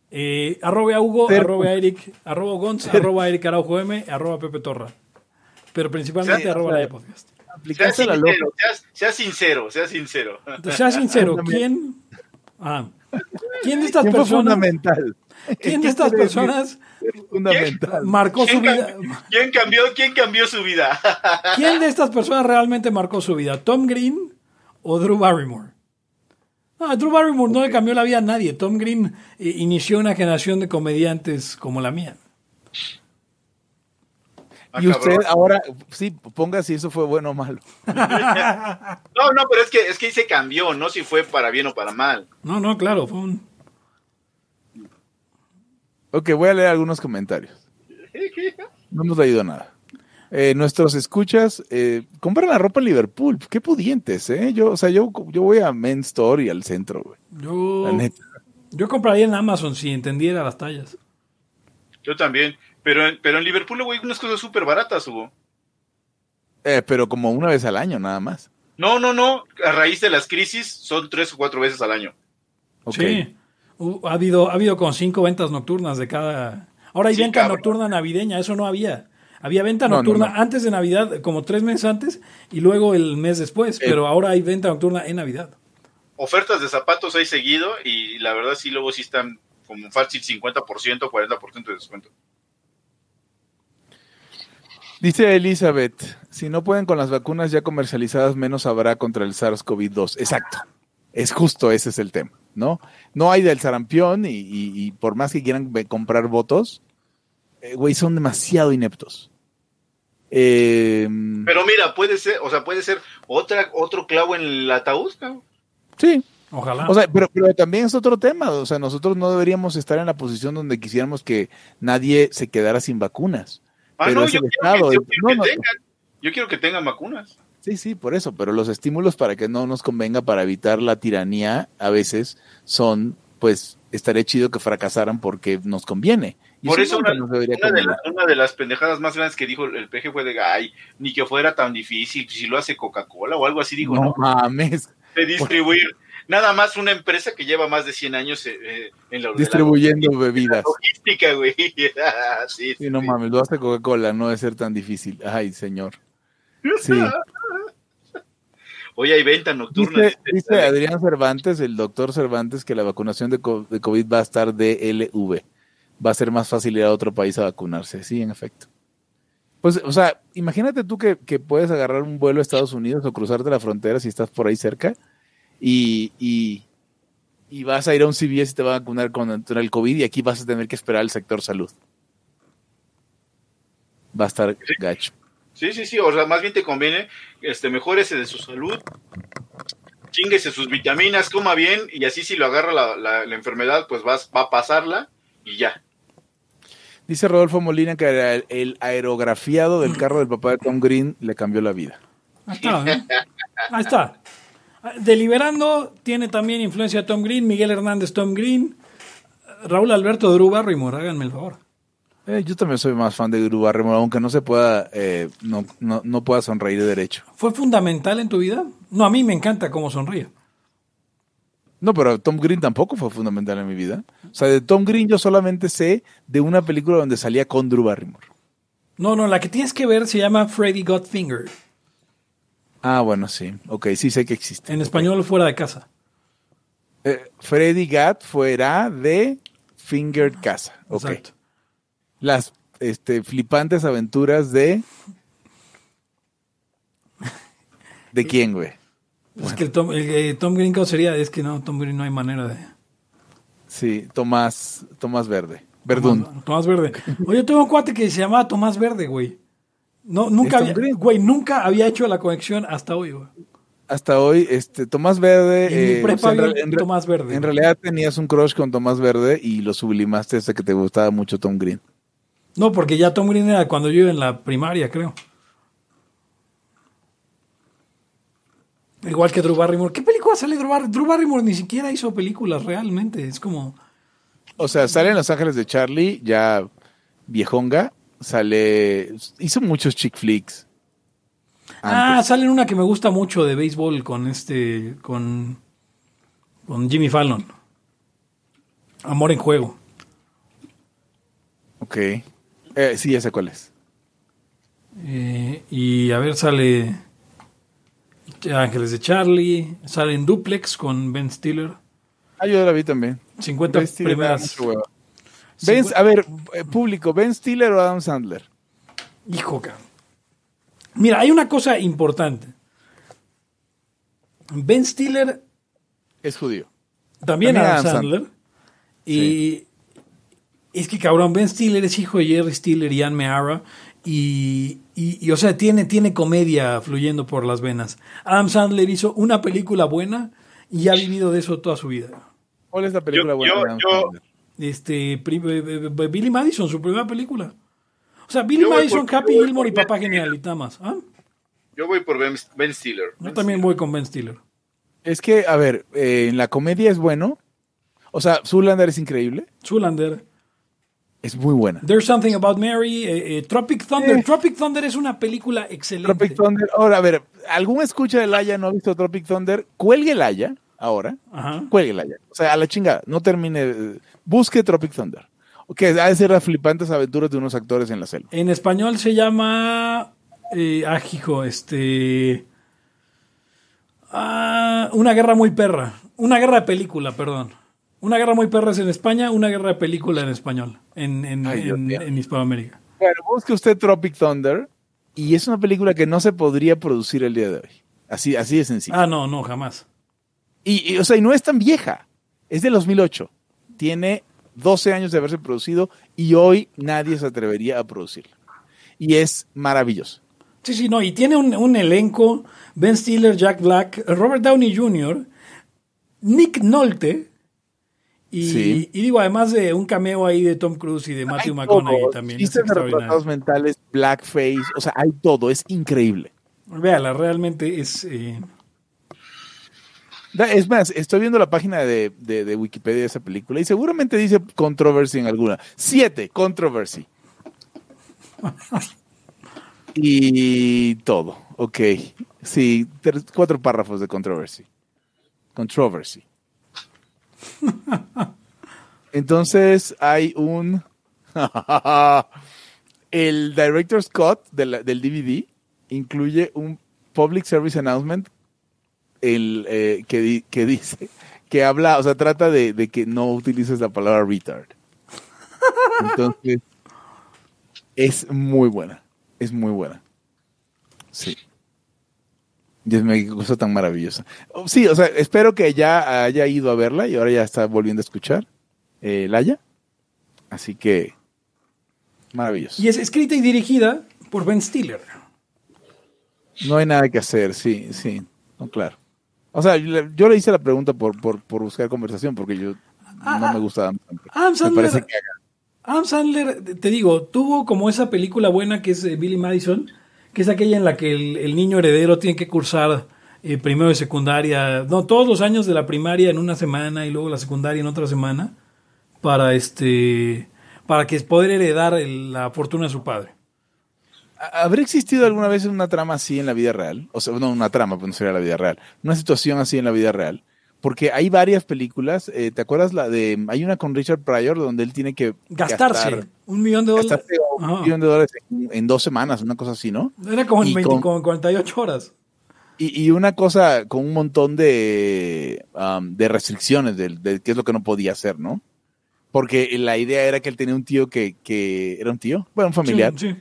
Speaker 1: Eh, arroba a Hugo,
Speaker 5: Cerco.
Speaker 1: arroba a Eric, arroba Gonz, arroba a Eric Araujo M, arroba Pepe Torra. Pero principalmente
Speaker 6: Sí,
Speaker 1: arroba
Speaker 5: o sea,
Speaker 1: la de podcast.
Speaker 6: Sea sincero, sea, sea sincero, sea sincero.
Speaker 1: Entonces, sea sincero, ¿quién? Ah, ¿quién de estas
Speaker 5: ¿Quién
Speaker 1: personas?
Speaker 5: fundamental?
Speaker 1: ¿Quién de estas personas
Speaker 5: Fundamental. <laughs>
Speaker 1: marcó su
Speaker 6: ¿Quién,
Speaker 1: vida?
Speaker 6: quién cambió, ¿Quién cambió su vida? <laughs>
Speaker 1: ¿Quién de estas personas realmente marcó su vida? ¿Tom Green o Drew Barrymore? No, Drew Barrymore no le cambió la vida a nadie. Tom Green eh, inició una generación de comediantes como la mía.
Speaker 6: Ah,
Speaker 5: Y usted
Speaker 6: cabrón.
Speaker 5: ahora, sí, ponga si eso fue bueno o malo. <laughs>
Speaker 6: No, no, pero es que, es que se cambió, no si fue para bien o para mal.
Speaker 1: No, no, claro, fue un...
Speaker 5: Ok, voy a leer algunos comentarios. No hemos leído nada. Eh, nuestros escuchas, eh, compran la ropa en Liverpool. Qué pudientes, ¿eh? Yo, o sea, yo, yo voy a Men's Store y al centro, güey.
Speaker 1: Yo,
Speaker 5: La neta.
Speaker 1: yo compraría en Amazon si entendiera las tallas.
Speaker 6: Yo también. Pero, en- pero en Liverpool, güey, unas cosas súper baratas, Hugo.
Speaker 5: Eh, pero como una vez al año, nada más.
Speaker 6: No, no, no. A raíz de las crisis son tres o cuatro veces al año.
Speaker 5: Ok.
Speaker 1: Sí. Uh, ha, habido, ha habido como cinco ventas nocturnas de cada... Ahora hay
Speaker 6: Sí,
Speaker 1: venta
Speaker 6: cabrón.
Speaker 1: nocturna navideña, eso no había. Había venta
Speaker 5: No, no,
Speaker 1: nocturna
Speaker 5: no.
Speaker 1: antes de Navidad, como tres meses antes, y luego el mes después,
Speaker 5: Eh.
Speaker 1: pero ahora hay venta nocturna en Navidad.
Speaker 6: Ofertas de zapatos hay seguido y la verdad sí, luego sí están como fácil 50%, 40% de descuento.
Speaker 5: Dice Elizabeth, si no pueden con las vacunas ya comercializadas, menos habrá contra el SARS-CoV-2. Exacto. Es justo ese es el tema, ¿no? No hay del sarampión y, y- y por más que quieran comprar votos, eh, güey, son demasiado ineptos. Eh,
Speaker 6: Pero mira, puede ser, o sea, puede ser otra, otro clavo en el ataúd, cabrón.
Speaker 5: sí,
Speaker 1: Ojalá.
Speaker 5: O sea, pero, pero también es otro tema. O sea, nosotros no deberíamos estar en la posición donde quisiéramos que nadie se quedara sin vacunas.
Speaker 6: Ah,
Speaker 5: Pero
Speaker 6: no,
Speaker 5: es
Speaker 6: yo
Speaker 5: el Estado,
Speaker 6: que, yo quiero
Speaker 5: no,
Speaker 6: que
Speaker 5: no.
Speaker 6: tengan, yo quiero que tengan vacunas.
Speaker 5: Sí, sí, por eso. Pero los estímulos para que no nos convenga para evitar la tiranía a veces son, pues, estaría chido que fracasaran porque nos conviene. Y
Speaker 6: Por eso
Speaker 5: nunca
Speaker 6: una, de
Speaker 5: convenir.
Speaker 6: la- una de las pendejadas más grandes que dijo el peje fue de, ay, ni que fuera tan difícil, si lo hace Coca-Cola o algo así, digo,
Speaker 5: No
Speaker 6: no,
Speaker 5: mames.
Speaker 6: de distribuir. Nada más una empresa que lleva más de 100 años eh, eh, en la,
Speaker 5: Distribuyendo bebidas.
Speaker 6: logística, güey. <laughs> Ah, sí,
Speaker 5: Sí, no mames, lo hace Coca-Cola, no debe ser tan difícil. Ay, señor. Sí.
Speaker 6: Hoy hay venta nocturna.
Speaker 5: Dice, Adrián Cervantes, el doctor Cervantes, que la vacunación de COVID va a estar DLV. Va a ser más fácil ir a otro país a vacunarse. Sí, en efecto. Pues, o sea, imagínate tú que, que puedes agarrar un vuelo a Estados Unidos o cruzarte la frontera si estás por ahí cerca y, y, y vas a ir a un CVS y te van a vacunar contra el COVID y aquí vas a tener que esperar al sector salud. Va a estar gacho.
Speaker 6: Sí, sí, sí, o sea, más bien te conviene, este, mejórese de su salud, chinguese sus vitaminas, coma bien, y así si lo agarra la, la- la enfermedad, pues vas, va a pasarla y ya.
Speaker 5: Dice Rodolfo Molina que el, el aerografiado del <clears throat> carro del papá de Tom Green le cambió la vida.
Speaker 1: Ahí está. ¿eh? Ahí está. Deliberando tiene también influencia de Tom Green, Miguel Hernández Tom Green, Raúl Alberto Drew Barrymore, háganme el favor.
Speaker 5: Eh, yo también soy más fan de Drew Barrymore, aunque no se pueda, eh, no, no, no pueda sonreír de derecho.
Speaker 1: ¿Fue fundamental en tu vida? No, a mí me encanta cómo sonríe.
Speaker 5: No, pero Tom Green tampoco fue fundamental en mi vida. O sea, de Tom Green yo solamente sé de una película donde salía con Drew Barrymore.
Speaker 1: No, no, la que tienes que ver se llama Freddy Got Fingered.
Speaker 5: Ah, bueno, sí. Ok, sí sé que existe.
Speaker 1: En español, fuera de casa.
Speaker 5: Eh, Freddy Gat fuera de Fingered Casa. Ok.
Speaker 1: Exacto.
Speaker 5: Las este, flipantes aventuras de... ¿De quién, güey?
Speaker 1: Es que el Tom, el, eh, Tom Green, ¿cómo sería? Es que no, Tom Green no hay manera de...
Speaker 5: Sí, Tomás, Tomás Verde. Verdún.
Speaker 1: Tomás, Tomás Verde. Oye, yo tengo un cuate que se llamaba Tomás Verde, güey. No, nunca
Speaker 5: ¿Es Tom
Speaker 1: había, güey, nunca había hecho la conexión hasta hoy, güey.
Speaker 5: Hasta hoy, este, Tomás Verde.
Speaker 1: En mi prepa
Speaker 5: o sea, en,
Speaker 1: había
Speaker 5: real- en re-
Speaker 1: Tomás Verde.
Speaker 5: en realidad tenías un crush con Tomás Verde y lo sublimaste hasta que te gustaba mucho Tom Green.
Speaker 1: No, porque ya Tom Green era cuando yo iba en la primaria, creo. Igual que Drew Barrymore. ¿Qué película sale Drew Barrymore? Drew Barrymore ni siquiera hizo películas realmente. Es como...
Speaker 5: O sea, sale en Los Ángeles de Charlie, ya viejonga. Sale. Hizo muchos chick flicks.
Speaker 1: Ah, sale una que me gusta mucho de béisbol con este... Con, con Jimmy Fallon. Amor en juego.
Speaker 5: Ok. Eh, sí, ya sé cuál es.
Speaker 1: Eh, y a ver, sale Ángeles de Charlie, sale en Duplex con Ben Stiller.
Speaker 5: Ah, yo la vi también.
Speaker 1: 50
Speaker 5: Ben Stiller me da
Speaker 1: primeras.
Speaker 5: Ben- a ver, eh, público, ¿Ben Stiller o Adam Sandler?
Speaker 1: Hijo, cabrón. Mira, hay una cosa importante. Ben Stiller,
Speaker 5: Es judío.
Speaker 1: también,
Speaker 5: También
Speaker 1: Adam
Speaker 5: Adam
Speaker 1: Sandler. Y es que, cabrón, Ben Stiller es hijo de Jerry Stiller y Ann Meara. Y, y- y, o sea, tiene, tiene comedia fluyendo por las venas. Adam Sandler hizo una película buena y ha vivido de eso toda su vida.
Speaker 5: ¿Cuál es la película
Speaker 6: Yo-
Speaker 5: buena
Speaker 6: yo-
Speaker 5: de Adam
Speaker 6: yo-
Speaker 5: Sandler?
Speaker 1: Este, pri- eh, eh, Billy Madison, su primera película. O sea, Billy
Speaker 6: Yo
Speaker 1: Madison,
Speaker 6: por-
Speaker 1: Happy Gilmore y Papá. Genial y nada más. ¿Ah?
Speaker 6: Yo voy por Ben, Ben Stiller.
Speaker 1: Yo
Speaker 6: Ben
Speaker 1: también
Speaker 6: Stiller.
Speaker 1: voy con Ben Stiller.
Speaker 5: Es que, a ver, eh, en la comedia es bueno. O sea, Zoolander es increíble.
Speaker 1: Zoolander.
Speaker 5: Es muy buena.
Speaker 1: There's Something About Mary. eh, eh, Tropic Thunder.
Speaker 5: Eh.
Speaker 1: Tropic Thunder es una película excelente.
Speaker 5: Tropic Thunder. Ahora, a ver, ¿algún escucha del Haya no ha visto Tropic Thunder? Cuelgue el Haya ahora.
Speaker 1: Ajá.
Speaker 5: Cuelgue el Haya. O sea, a la chingada. No termine. Busque Tropic Thunder. Que ha de ser las flipantes aventuras de unos actores en la selva.
Speaker 1: En español se llama. Eh, ah, hijo, este. ah, una guerra muy perra. Una guerra de película, perdón. Una guerra muy perra es en España, una guerra de película en español. En, en,
Speaker 5: Ay, Dios
Speaker 1: en-
Speaker 5: mío.
Speaker 1: en Hispanoamérica.
Speaker 5: Bueno, busque usted Tropic Thunder. Y es una película que no se podría producir el día de hoy. Así, así de sencillo.
Speaker 1: Ah, no, no, jamás.
Speaker 5: Y, y, o sea, y no es tan vieja. Es de 2008. Tiene 12 años de haberse producido y hoy nadie se atrevería a producirla. Y es maravilloso.
Speaker 1: Sí, sí, no, y tiene un, un elenco, Ben Stiller, Jack Black, Robert Downey Jr., Nick Nolte, y,
Speaker 5: Sí.
Speaker 1: y digo, además de un cameo ahí de Tom Cruise y de Matthew McConaughey
Speaker 5: Todo.
Speaker 1: también. extraordinario.
Speaker 5: retrasados mentales, blackface, o sea, hay todo, es increíble.
Speaker 1: Véala, realmente es... eh,
Speaker 5: Es más, estoy viendo la página de, de- de Wikipedia de esa película y seguramente dice controversy en alguna. Siete, controversy. y todo, ok. Sí, cuatro párrafos de controversy. Controversy. Entonces hay un... <laughs> El director Scott del DVD incluye un public service announcement el, eh, que, di- que dice que habla, o sea, trata de, de que no utilices la palabra retard. Entonces, es muy buena. Es muy buena. Sí. Dios mío, qué cosa tan maravillosa. Oh, Sí, o sea, espero que ya haya ido a verla y ahora ya está volviendo a escuchar eh, Laia. Así que, maravilloso.
Speaker 1: y es escrita y dirigida por Ben Stiller.
Speaker 5: No hay nada que hacer, sí, sí. No, claro. O sea, yo le, yo le hice la pregunta por, por, por buscar conversación, porque yo no me gusta Adam Sandler.
Speaker 1: Adam
Speaker 5: Me
Speaker 1: Sandler-
Speaker 5: parece que
Speaker 1: Adam Sandler, te digo, tuvo como esa película buena que es eh, Billy Madison, que es aquella en la que el, el niño heredero tiene que cursar eh, primero de secundaria, no, todos los años de la primaria en una semana y luego la secundaria en otra semana, para este para que poder heredar el- la fortuna de su padre.
Speaker 5: ¿Habría existido alguna vez una trama así en la vida real? O sea, no una trama, pues no sería la vida real. Una situación así en la vida real. Porque hay varias películas. eh, ¿Te acuerdas la de. Hay una con Richard Pryor donde él tiene que.
Speaker 1: Gastarse
Speaker 5: gastar-
Speaker 1: un millón de dólares.
Speaker 5: gastarse un millón de dólares en, en dos semanas, una cosa así, ¿no?
Speaker 1: Era como en,
Speaker 5: Y
Speaker 1: 20
Speaker 5: con-
Speaker 1: como en 48 horas.
Speaker 5: Y, y una cosa con un montón de, um, de restricciones de, de qué es lo que no podía hacer, ¿no? Porque la idea era que él tenía un tío que, que era un tío, bueno, un familiar,
Speaker 1: Sí, sí.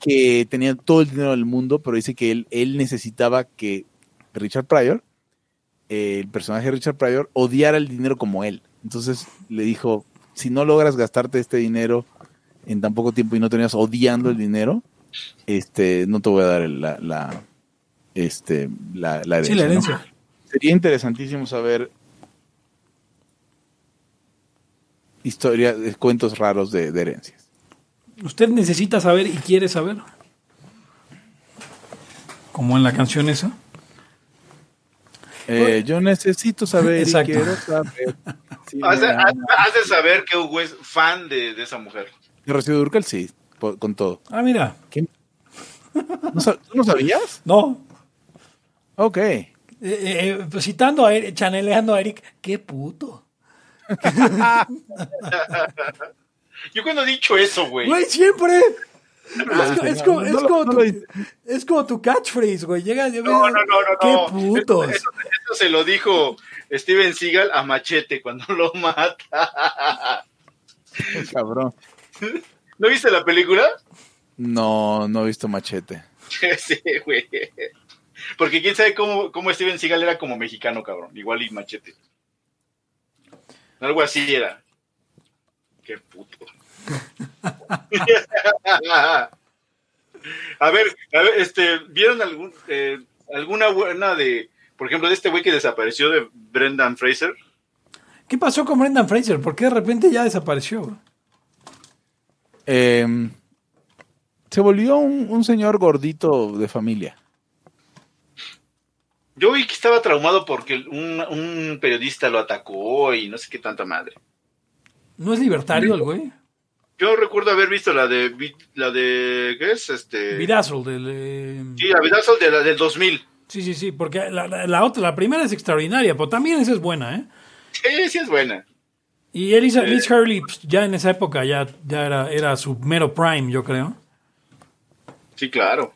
Speaker 5: Que tenía todo el dinero del mundo, pero dice que él, él necesitaba que Richard Pryor, eh, el personaje de Richard Pryor, odiara el dinero como él. Entonces le dijo, si no logras gastarte este dinero en tan poco tiempo y no tenías odiando el dinero, este, no te voy a dar la, la, este, la, la herencia.
Speaker 1: Sí, la
Speaker 5: ¿no?
Speaker 1: herencia.
Speaker 5: Sería interesantísimo saber historia, eh, cuentos raros de, de herencias.
Speaker 1: Usted necesita saber y quiere saber. Como en la canción esa.
Speaker 5: Eh, yo necesito saber
Speaker 1: Exacto.
Speaker 5: y quiero saber. si <laughs>
Speaker 6: Has de,
Speaker 5: me
Speaker 6: has-
Speaker 5: ama.
Speaker 6: has de saber que Hugo es fan de, de esa mujer.
Speaker 5: De Rocío Durcal, sí, po- con todo.
Speaker 1: Ah, mira.
Speaker 5: ¿Qué? ¿No ¿Tú no sabías? <laughs>
Speaker 1: No.
Speaker 5: Ok.
Speaker 1: Eh, eh, pues citando a Eric, chaneleando a Eric, qué puto. <laughs>
Speaker 6: Yo cuando he dicho eso, güey.
Speaker 1: Güey, siempre. Es, co- es como, es tu,
Speaker 5: lo hice.
Speaker 1: es como tu catchphrase, güey. Llega,
Speaker 6: No, no, no, no,
Speaker 1: Qué
Speaker 6: no.
Speaker 1: putos.
Speaker 6: Eso, eso- eso se lo dijo Steven Seagal a Machete cuando <laughs> lo mata.
Speaker 5: Cabrón.
Speaker 6: ¿No viste la película?
Speaker 5: No, no he visto Machete. <laughs>
Speaker 6: sí, güey. Porque quién sabe cómo, cómo Steven Seagal era como mexicano, cabrón. Igual y Machete. Algo así era. Qué puto. <laughs> a ver, a ver, este, ¿vieron algún, eh, alguna buena de, por ejemplo, de este güey que desapareció de Brendan Fraser?
Speaker 1: ¿Qué pasó con Brendan Fraser? ¿Por qué de repente ya desapareció?
Speaker 5: Eh, se volvió un, un señor gordito de familia.
Speaker 6: Yo vi que estaba traumado porque un, un periodista lo atacó y no sé qué tanta madre.
Speaker 1: ¿No es libertario el güey?
Speaker 6: Yo recuerdo haber visto la de, la de, ¿qué es? Este,
Speaker 1: Vidazzle del... eh,
Speaker 6: Sí, la Vidazzle de la, del 2000.
Speaker 1: Sí, sí, sí, porque la, la- la otra, la primera es extraordinaria, pero también esa es buena, ¿eh?
Speaker 6: Sí, sí es buena.
Speaker 1: Y Elisa, Liz Hurley, pues, ya en esa época ya, ya era, era su mero prime, yo creo.
Speaker 6: Sí, claro.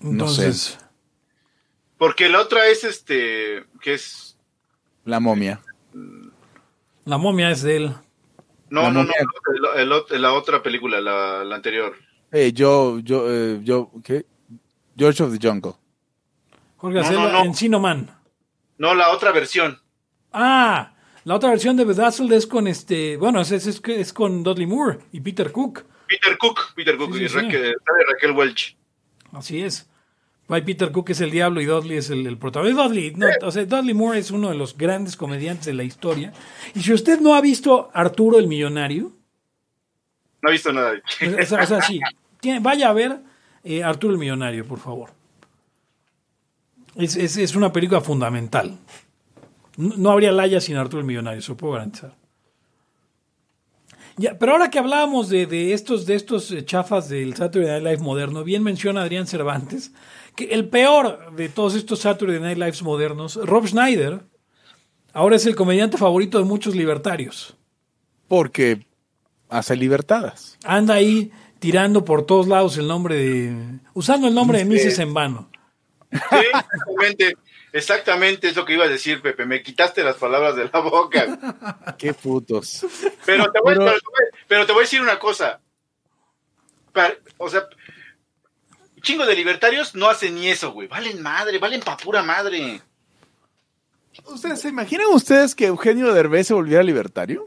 Speaker 5: No sé.
Speaker 1: Entonces,
Speaker 6: Porque la otra es este, que es...
Speaker 5: La momia.
Speaker 1: La momia es de él.
Speaker 6: No,
Speaker 5: La
Speaker 6: no, no, el- el la otra película, la, la anterior.
Speaker 5: Eh, yo, yo, eh, yo, ¿qué? George of the Jungle.
Speaker 1: Jorge
Speaker 6: No,
Speaker 1: Acela,
Speaker 6: no, no.
Speaker 1: Encino Man.
Speaker 6: No, la otra versión.
Speaker 1: Ah, la otra versión de Bedazzled es con este, bueno, es, es, es, es con Dudley Moore y Peter Cook.
Speaker 6: Peter Cook, Peter Cook,
Speaker 1: Sí,
Speaker 6: y
Speaker 1: sí, sí.
Speaker 6: Raquel, sale Raquel Welch.
Speaker 1: Así es. Peter Cook es el diablo y Dudley es el, el protagonista. Dudley, no, o sea, Dudley Moore es uno de los grandes comediantes de la historia. Y si usted no ha visto Arturo el Millonario,
Speaker 6: No he visto nada.
Speaker 1: o sea, o sea, sí, tiene- vaya a ver eh, Arturo el Millonario, por favor. Es, es- es una película fundamental. No, no habría Laya sin Arturo el Millonario, eso puedo garantizar. Ya, pero ahora que hablábamos de, de estos, de estos eh, chafas del Saturday Night Live moderno, bien menciona Adrián Cervantes que el peor de todos estos Saturday Night Lives modernos, Rob Schneider, ahora es el comediante favorito de muchos libertarios.
Speaker 5: Porque hace libertadas.
Speaker 1: Anda ahí tirando por todos lados el nombre de. usando el nombre de Mises en vano.
Speaker 6: Sí, exactamente, exactamente es lo que iba a decir, Pepe. Me quitaste las palabras de la boca.
Speaker 5: Qué putos.
Speaker 6: Pero te voy,
Speaker 5: Pero-
Speaker 6: pero te voy- pero te voy a decir una cosa. O sea, chingo de libertarios no hacen ni eso, güey. Valen madre, valen pa' pura madre.
Speaker 5: ¿Ustedes se imaginan ustedes que Eugenio Derbez se volviera libertario?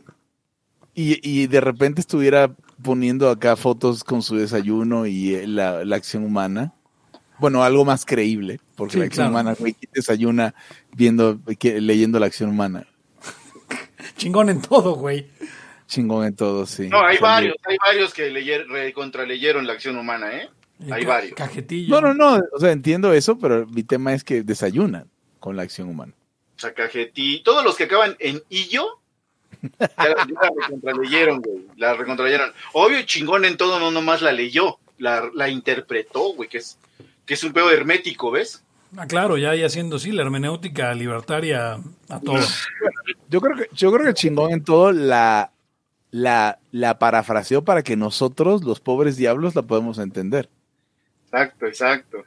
Speaker 5: Y, y de repente estuviera poniendo acá fotos con su desayuno y eh, la, la acción humana. Bueno, algo más creíble, porque
Speaker 1: Sí,
Speaker 5: la acción
Speaker 1: claro.
Speaker 5: humana, güey, ¿quién desayuna viendo, que- leyendo la acción humana? <laughs>
Speaker 1: Chingón en todo, güey.
Speaker 5: Chingón en todo, sí.
Speaker 6: No, hay varios, hay varios que leyer, re- contraleyeron la acción humana, ¿eh? Hay
Speaker 1: Ca-
Speaker 6: varios.
Speaker 1: Cajetillo.
Speaker 5: No, no, no, o sea, entiendo eso, pero mi tema es que desayunan con la acción humana.
Speaker 6: O sea, Cajetí, todos los que acaban en illo, ya, la- ya la recontraleyeron, güey. La recontraleyeron. Obvio, chingón en todo, no nomás la leyó, la, la interpretó, güey, que es, que es un pedo hermético, ¿ves?
Speaker 1: Ah, claro, ya ahí haciendo sí la hermenéutica libertaria a todo.
Speaker 5: Yo creo que, yo creo que chingón en todo la, la, la parafraseó para que nosotros, los pobres diablos, la podemos entender.
Speaker 6: Exacto, exacto.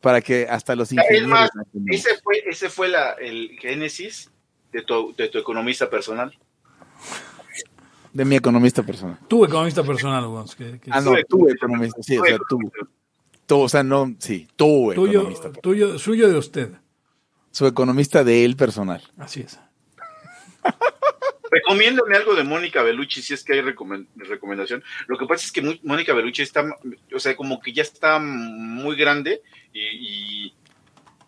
Speaker 5: Para que hasta los
Speaker 6: Es
Speaker 5: ingenieros
Speaker 6: más, ese fue, ese fue la, el génesis de tu, de tu economista personal.
Speaker 5: De mi economista personal.
Speaker 1: Tu economista personal, que
Speaker 5: Ah, no, tu economista, sí, o sea, tú. Tú, o sea, no, sí, tu
Speaker 1: tuyo,
Speaker 5: economista.
Speaker 1: tuyo, suyo de usted.
Speaker 5: Su economista de él personal.
Speaker 1: Así es. <laughs>
Speaker 6: Recomiéndame algo de Mónica Bellucci si es que hay recomen- recomendación. Lo que pasa es que Mónica Bellucci está, o sea, como que ya está muy grande y, y-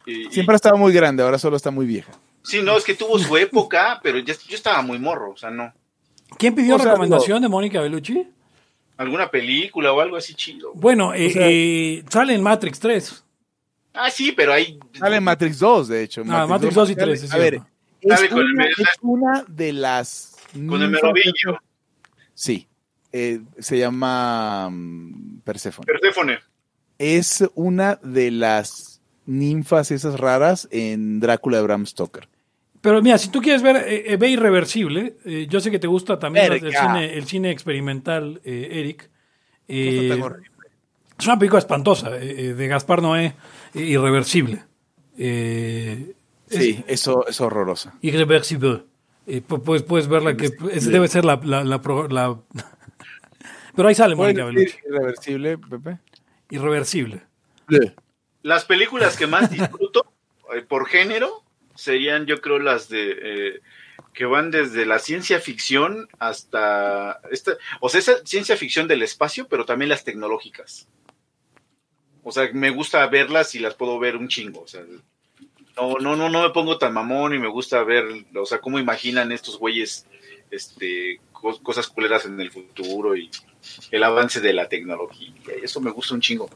Speaker 6: y-
Speaker 5: Siempre ha estado muy grande, ahora solo está muy vieja.
Speaker 6: sí, no, es que tuvo su época, <laughs> pero ya- yo estaba muy morro, o sea, no.
Speaker 1: ¿Quién pidió
Speaker 5: O sea,
Speaker 1: recomendación de Mónica Bellucci?
Speaker 6: Alguna película o algo así chido.
Speaker 1: Bueno, eh,
Speaker 5: O sea-
Speaker 1: eh, sale en Matrix 3.
Speaker 6: Ah, sí, pero hay
Speaker 5: Sale en Matrix 2, de hecho.
Speaker 1: Ah, Matrix 2 y
Speaker 5: sale-
Speaker 1: 3, es
Speaker 5: A ver,
Speaker 6: Sale con
Speaker 5: una, es una de las...
Speaker 6: con el merovingo,
Speaker 5: esas- Sí, eh, se llama mm, Perséfone.
Speaker 6: Perséfone.
Speaker 5: Es una de las ninfas esas raras en Drácula de Bram Stoker.
Speaker 1: Pero mira, si tú quieres ver, eh, eh, ve Irreversible. eh, yo sé que te gusta también el cine, el cine experimental, eh, Eric. Eh, es una película espantosa de Gaspar Noé, eh, Irreversible. Eh,
Speaker 5: Sí, eso es horrorosa.
Speaker 1: Irreversible. Eh, pu- puedes, puedes verla que es- debe ser la... la, la pro- la- <laughs> Pero ahí sale
Speaker 5: ¿Puedes
Speaker 1: Mónica Bellucci.
Speaker 5: irreversible, Pepe?
Speaker 1: Irreversible.
Speaker 6: Las películas que más disfruto eh, por género serían, yo creo, las de eh, que van desde la ciencia ficción hasta esta, o sea, esa ciencia ficción del espacio, pero también las tecnológicas. O sea, me gusta verlas y las puedo ver un chingo. O sea, no, no, no, no me pongo tan mamón y me gusta ver, o sea, cómo imaginan estos güeyes, este, cos- cosas culeras en el futuro y el avance de la tecnología. Y eso me gusta un chingo.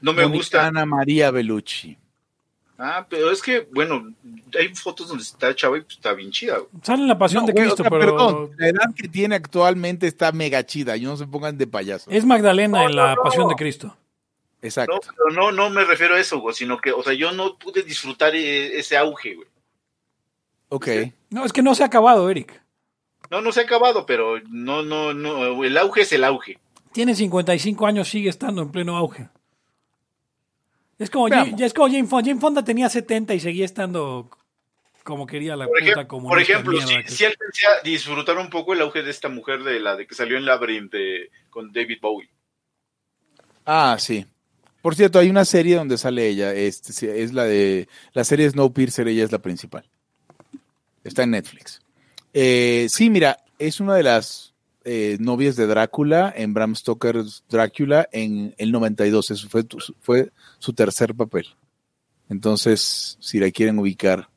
Speaker 6: No me gusta.
Speaker 5: Ana María Bellucci.
Speaker 6: Ah, pero es que, bueno, hay fotos donde está chava y pues, está bien chida. güey.
Speaker 1: Sale en La Pasión
Speaker 5: No,
Speaker 1: de
Speaker 5: güey, o
Speaker 1: Cristo,
Speaker 5: sea,
Speaker 1: pero
Speaker 5: perdón, la edad que tiene actualmente está mega chida. Y no se pongan de payasos.
Speaker 1: es Magdalena
Speaker 6: No,
Speaker 1: en La
Speaker 6: no, no.
Speaker 1: Pasión de Cristo.
Speaker 5: Exacto.
Speaker 6: No, pero no, no me refiero a eso, güey, sino que, o sea, yo no pude disfrutar eh, ese auge, güey.
Speaker 5: Ok.
Speaker 1: No, es que no se ha acabado, Eric.
Speaker 6: No, no se ha acabado, pero no, no, no, el auge es el auge.
Speaker 1: Tiene 55 años, sigue estando en pleno auge. Es como. Jane, es como Jane Fonda. Jane Fonda tenía 70 y seguía estando como quería la
Speaker 6: Por,
Speaker 1: puta
Speaker 6: por ejemplo, si,
Speaker 1: que-
Speaker 6: si alcancé a disfrutar un poco el auge de esta mujer, de la de que salió en Labyrinth de- con David Bowie.
Speaker 5: Ah, sí. Por cierto, hay una serie donde sale ella. Este, es la de. La serie Snowpiercer, ella es la principal. Está en Netflix. Eh, sí, mira, es una de las eh, novias de Drácula en Bram Stoker's Drácula en el 92. Eso fue, fue su tercer papel. Entonces, si la quieren ubicar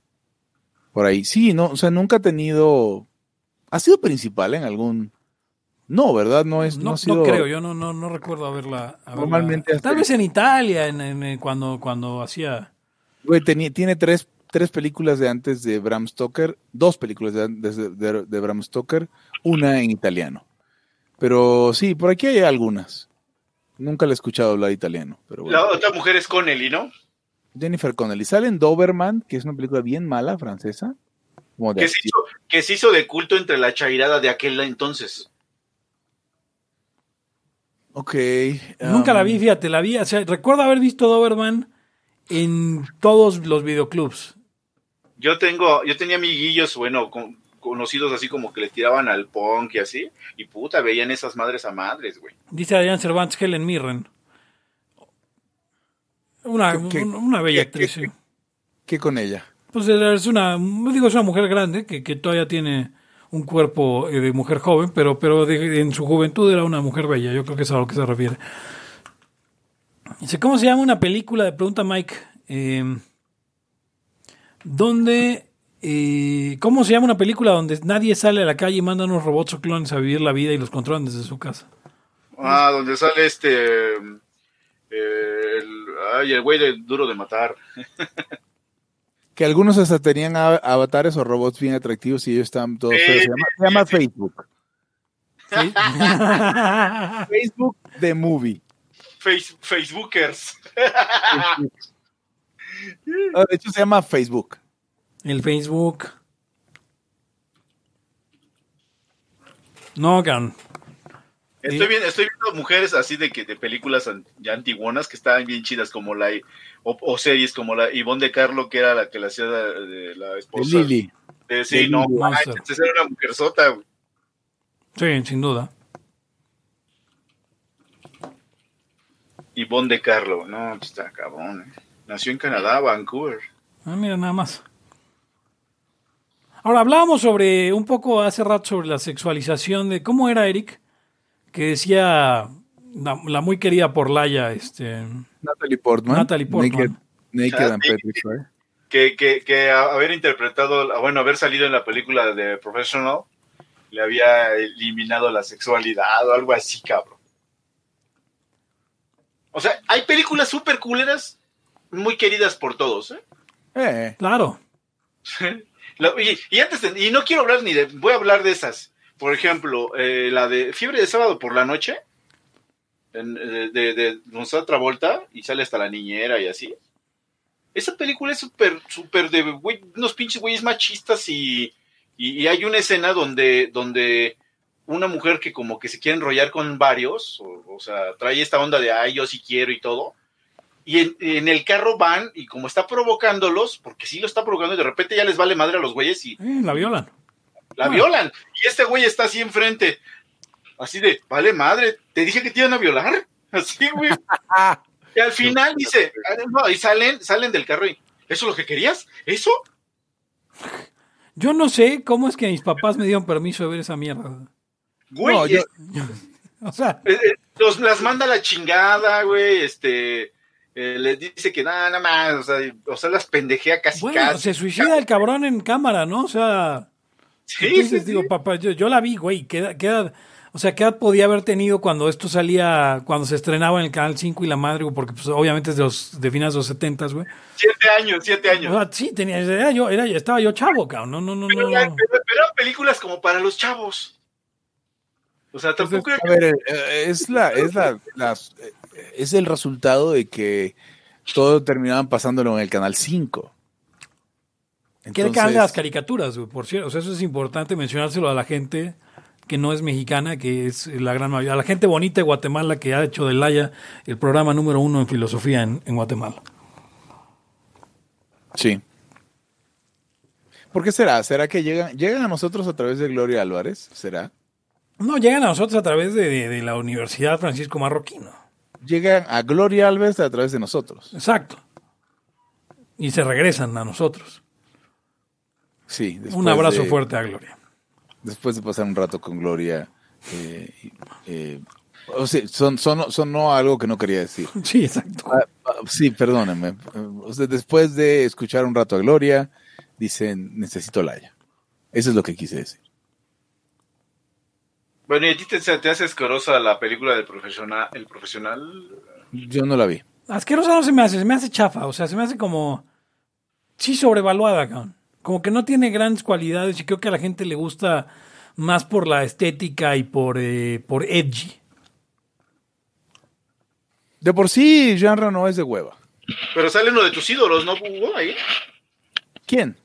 Speaker 5: por ahí. Sí, no, o sea, nunca ha tenido. ¿Ha sido principal en algún.? No, ¿verdad? No es. No,
Speaker 1: No,
Speaker 5: ha sido-
Speaker 1: no creo, yo no, no, no recuerdo haberla. haberla-
Speaker 5: Normalmente hasta-
Speaker 1: Tal vez en Italia, en, en- en cuando, cuando hacía.
Speaker 5: Güey, tenía- tiene tres, tres películas de antes de Bram Stoker, dos películas de antes de, de- de Bram Stoker, una en italiano. Pero sí, por aquí hay algunas. Nunca le he escuchado hablar italiano, pero bueno.
Speaker 6: La otra mujer es Connelly, ¿no?
Speaker 5: Jennifer Connelly. Sale en Doberman, que es una película bien mala, francesa. Como de
Speaker 6: Que se, hizo, que se hizo de culto entre la chairada de aquel entonces.
Speaker 5: Ok.
Speaker 1: Nunca la
Speaker 5: um,
Speaker 1: vi, fíjate, la vi. O sea, recuerdo haber visto Doberman en todos los videoclubs.
Speaker 6: Yo tengo, yo tenía amiguillos, bueno, con- conocidos así como que le tiraban al punk y así, y puta, veían esas madres a madres, güey.
Speaker 1: Dice Adrián Cervantes, Helen Mirren. Una,
Speaker 5: ¿Qué- qué-
Speaker 1: una- una bella
Speaker 5: qué-
Speaker 1: actriz.
Speaker 5: qué-
Speaker 1: sí.
Speaker 5: ¿Qué con ella?
Speaker 1: Pues es una, digo, es una mujer grande que, que todavía tiene un cuerpo eh, de mujer joven, pero, pero de- en su juventud era una mujer bella. Yo creo que es a lo que se refiere. Dice, ¿cómo se llama una película? Le pregunta Mike. Eh, ¿Dónde, eh, cómo se llama una película donde nadie sale a la calle y manda unos robots o clones a vivir la vida y los controlan desde su casa?
Speaker 6: Ah, donde sale este, eh, el, ay, el güey de duro de matar. <laughs>
Speaker 5: Que algunos hasta tenían avatares o robots bien atractivos y ellos estaban todos
Speaker 6: Sí,
Speaker 5: feos. Se llama, se llama Facebook.
Speaker 1: ¿Sí? <laughs>
Speaker 5: Facebook The Movie.
Speaker 6: Face, Facebookers. <laughs>
Speaker 5: Ah, De hecho, se llama Facebook.
Speaker 1: El Facebook. No, can.
Speaker 6: Estoy, viendo, estoy viendo mujeres así de que de películas ya antiguonas que estaban bien chidas como la o, o series como la Ivonne de Carlo que era la que la hacía de, la
Speaker 5: De
Speaker 6: esposa
Speaker 5: Lily.
Speaker 6: de- sí
Speaker 5: de
Speaker 6: no
Speaker 5: Lily.
Speaker 6: manches, era una mujer sota güey.
Speaker 1: Sí, sin duda.
Speaker 6: Ivonne de Carlo no pues está cabrón eh. nació en Canadá Vancouver
Speaker 1: Ah, mira, nada más. Ahora, hablábamos sobre, un poco hace rato sobre la sexualización de, ¿cómo era Eric? Que decía la, la muy querida por Laia, este,
Speaker 5: Natalie Portman.
Speaker 1: Natalie Portman.
Speaker 5: Naked, Naked
Speaker 6: Ah,
Speaker 5: and
Speaker 6: sí.
Speaker 5: Petrified.
Speaker 6: que, que, que a- haber interpretado bueno haber salido en la película de Professional le había eliminado la sexualidad o algo así cabrón o sea hay películas súper culeras muy queridas por todos ¿eh?
Speaker 5: Eh,
Speaker 1: claro. <laughs>
Speaker 6: La- y, y antes de- y no quiero hablar ni de voy a hablar de esas por ejemplo eh, la de fiebre de sábado por la noche de, de, de Travolta y sale hasta la niñera y así esa película es súper súper de güey, unos pinches güeyes machistas y, y, hay una escena donde donde una mujer que como que se quiere enrollar con varios o, o sea trae esta onda de ay yo sí quiero y todo y en, en el carro van y como está provocándolos, porque sí lo está provocando y de repente ya les vale madre a los güeyes y
Speaker 1: Eh, la violan.
Speaker 6: La violan. Y este güey está así enfrente, así de, vale madre, te dije que te iban a violar. <laughs> Así, güey. Y al final dice, no, y salen, salen del carro y, ¿eso es lo que querías? ¿Eso?
Speaker 1: Yo no sé cómo es que mis papás me dieron permiso de ver esa mierda.
Speaker 6: Güey,
Speaker 5: No, yo-
Speaker 6: es- <laughs>
Speaker 1: O sea,
Speaker 6: eh, eh, los, las manda a la chingada, güey, este... eh, les dice que nada, nada más, o sea, o sea, las pendejea casi
Speaker 1: bueno,
Speaker 6: casi.
Speaker 1: se suicida el cabrón en cámara, ¿no? O sea,
Speaker 6: Sí,
Speaker 1: entonces
Speaker 6: sí,
Speaker 1: digo,
Speaker 6: sí.
Speaker 1: papá, yo, yo la vi, güey, ¿qué, edad- qué edad- o sea, ¿qué edad podía haber tenido cuando esto salía, cuando se estrenaba en el Canal 5 y la madre, güey? porque pues obviamente es de los de finales de los 70, güey.
Speaker 6: Siete años, siete
Speaker 1: O
Speaker 6: años.
Speaker 1: sea, sí, tenía, era yo, era, estaba yo chavo, cabrón, no, no, no,
Speaker 6: Pero,
Speaker 1: no.
Speaker 6: la-
Speaker 1: no.
Speaker 6: pero- pero eran películas como para los chavos. O sea, tampoco era
Speaker 5: A ver, eh, es la, es la, las- eh, es el resultado de que todo terminaban pasándolo en el canal 5.
Speaker 1: Que era el canal de
Speaker 5: Entonces,
Speaker 1: las caricaturas, güey, por cierto. O sea, eso es importante mencionárselo a la gente que no es mexicana, que es la gran mayoría. A la gente bonita de Guatemala que ha hecho de Laya el programa número uno en filosofía en, en Guatemala.
Speaker 5: Sí. ¿Por qué será? ¿Será que llegan, llegan a nosotros a través de Gloria Álvarez? ¿Será?
Speaker 1: No, llegan a nosotros a través de, de- de la Universidad Francisco Marroquino.
Speaker 5: Llegan a Gloria Álvarez a través de nosotros.
Speaker 1: Exacto. Y se regresan a nosotros.
Speaker 5: Sí.
Speaker 1: Un abrazo
Speaker 5: de-
Speaker 1: fuerte a Gloria.
Speaker 5: después de pasar un rato con Gloria, eh, eh, o sea, son, son, son no algo que no quería decir. <laughs>
Speaker 1: Sí, exacto.
Speaker 5: Ah, ah, sí, perdónenme. O sea, después de escuchar un rato a Gloria, dicen, necesito Laia. Eso es lo que quise decir.
Speaker 6: Bueno, ¿y a ti te, te hace escorosa la película del profesional, el profesional?
Speaker 5: Yo no la vi.
Speaker 1: Asquerosa no se me hace, se me hace chafa, o sea, se me hace como... Sí, sobrevaluada, cabrón. Como que no tiene grandes cualidades y creo que a la gente le gusta más por la estética y por, eh, por edgy.
Speaker 5: De por sí, Jean Reno es de hueva.
Speaker 6: Pero sale uno de tus ídolos, ¿no, Hugo? Ahí.
Speaker 5: ¿Quién?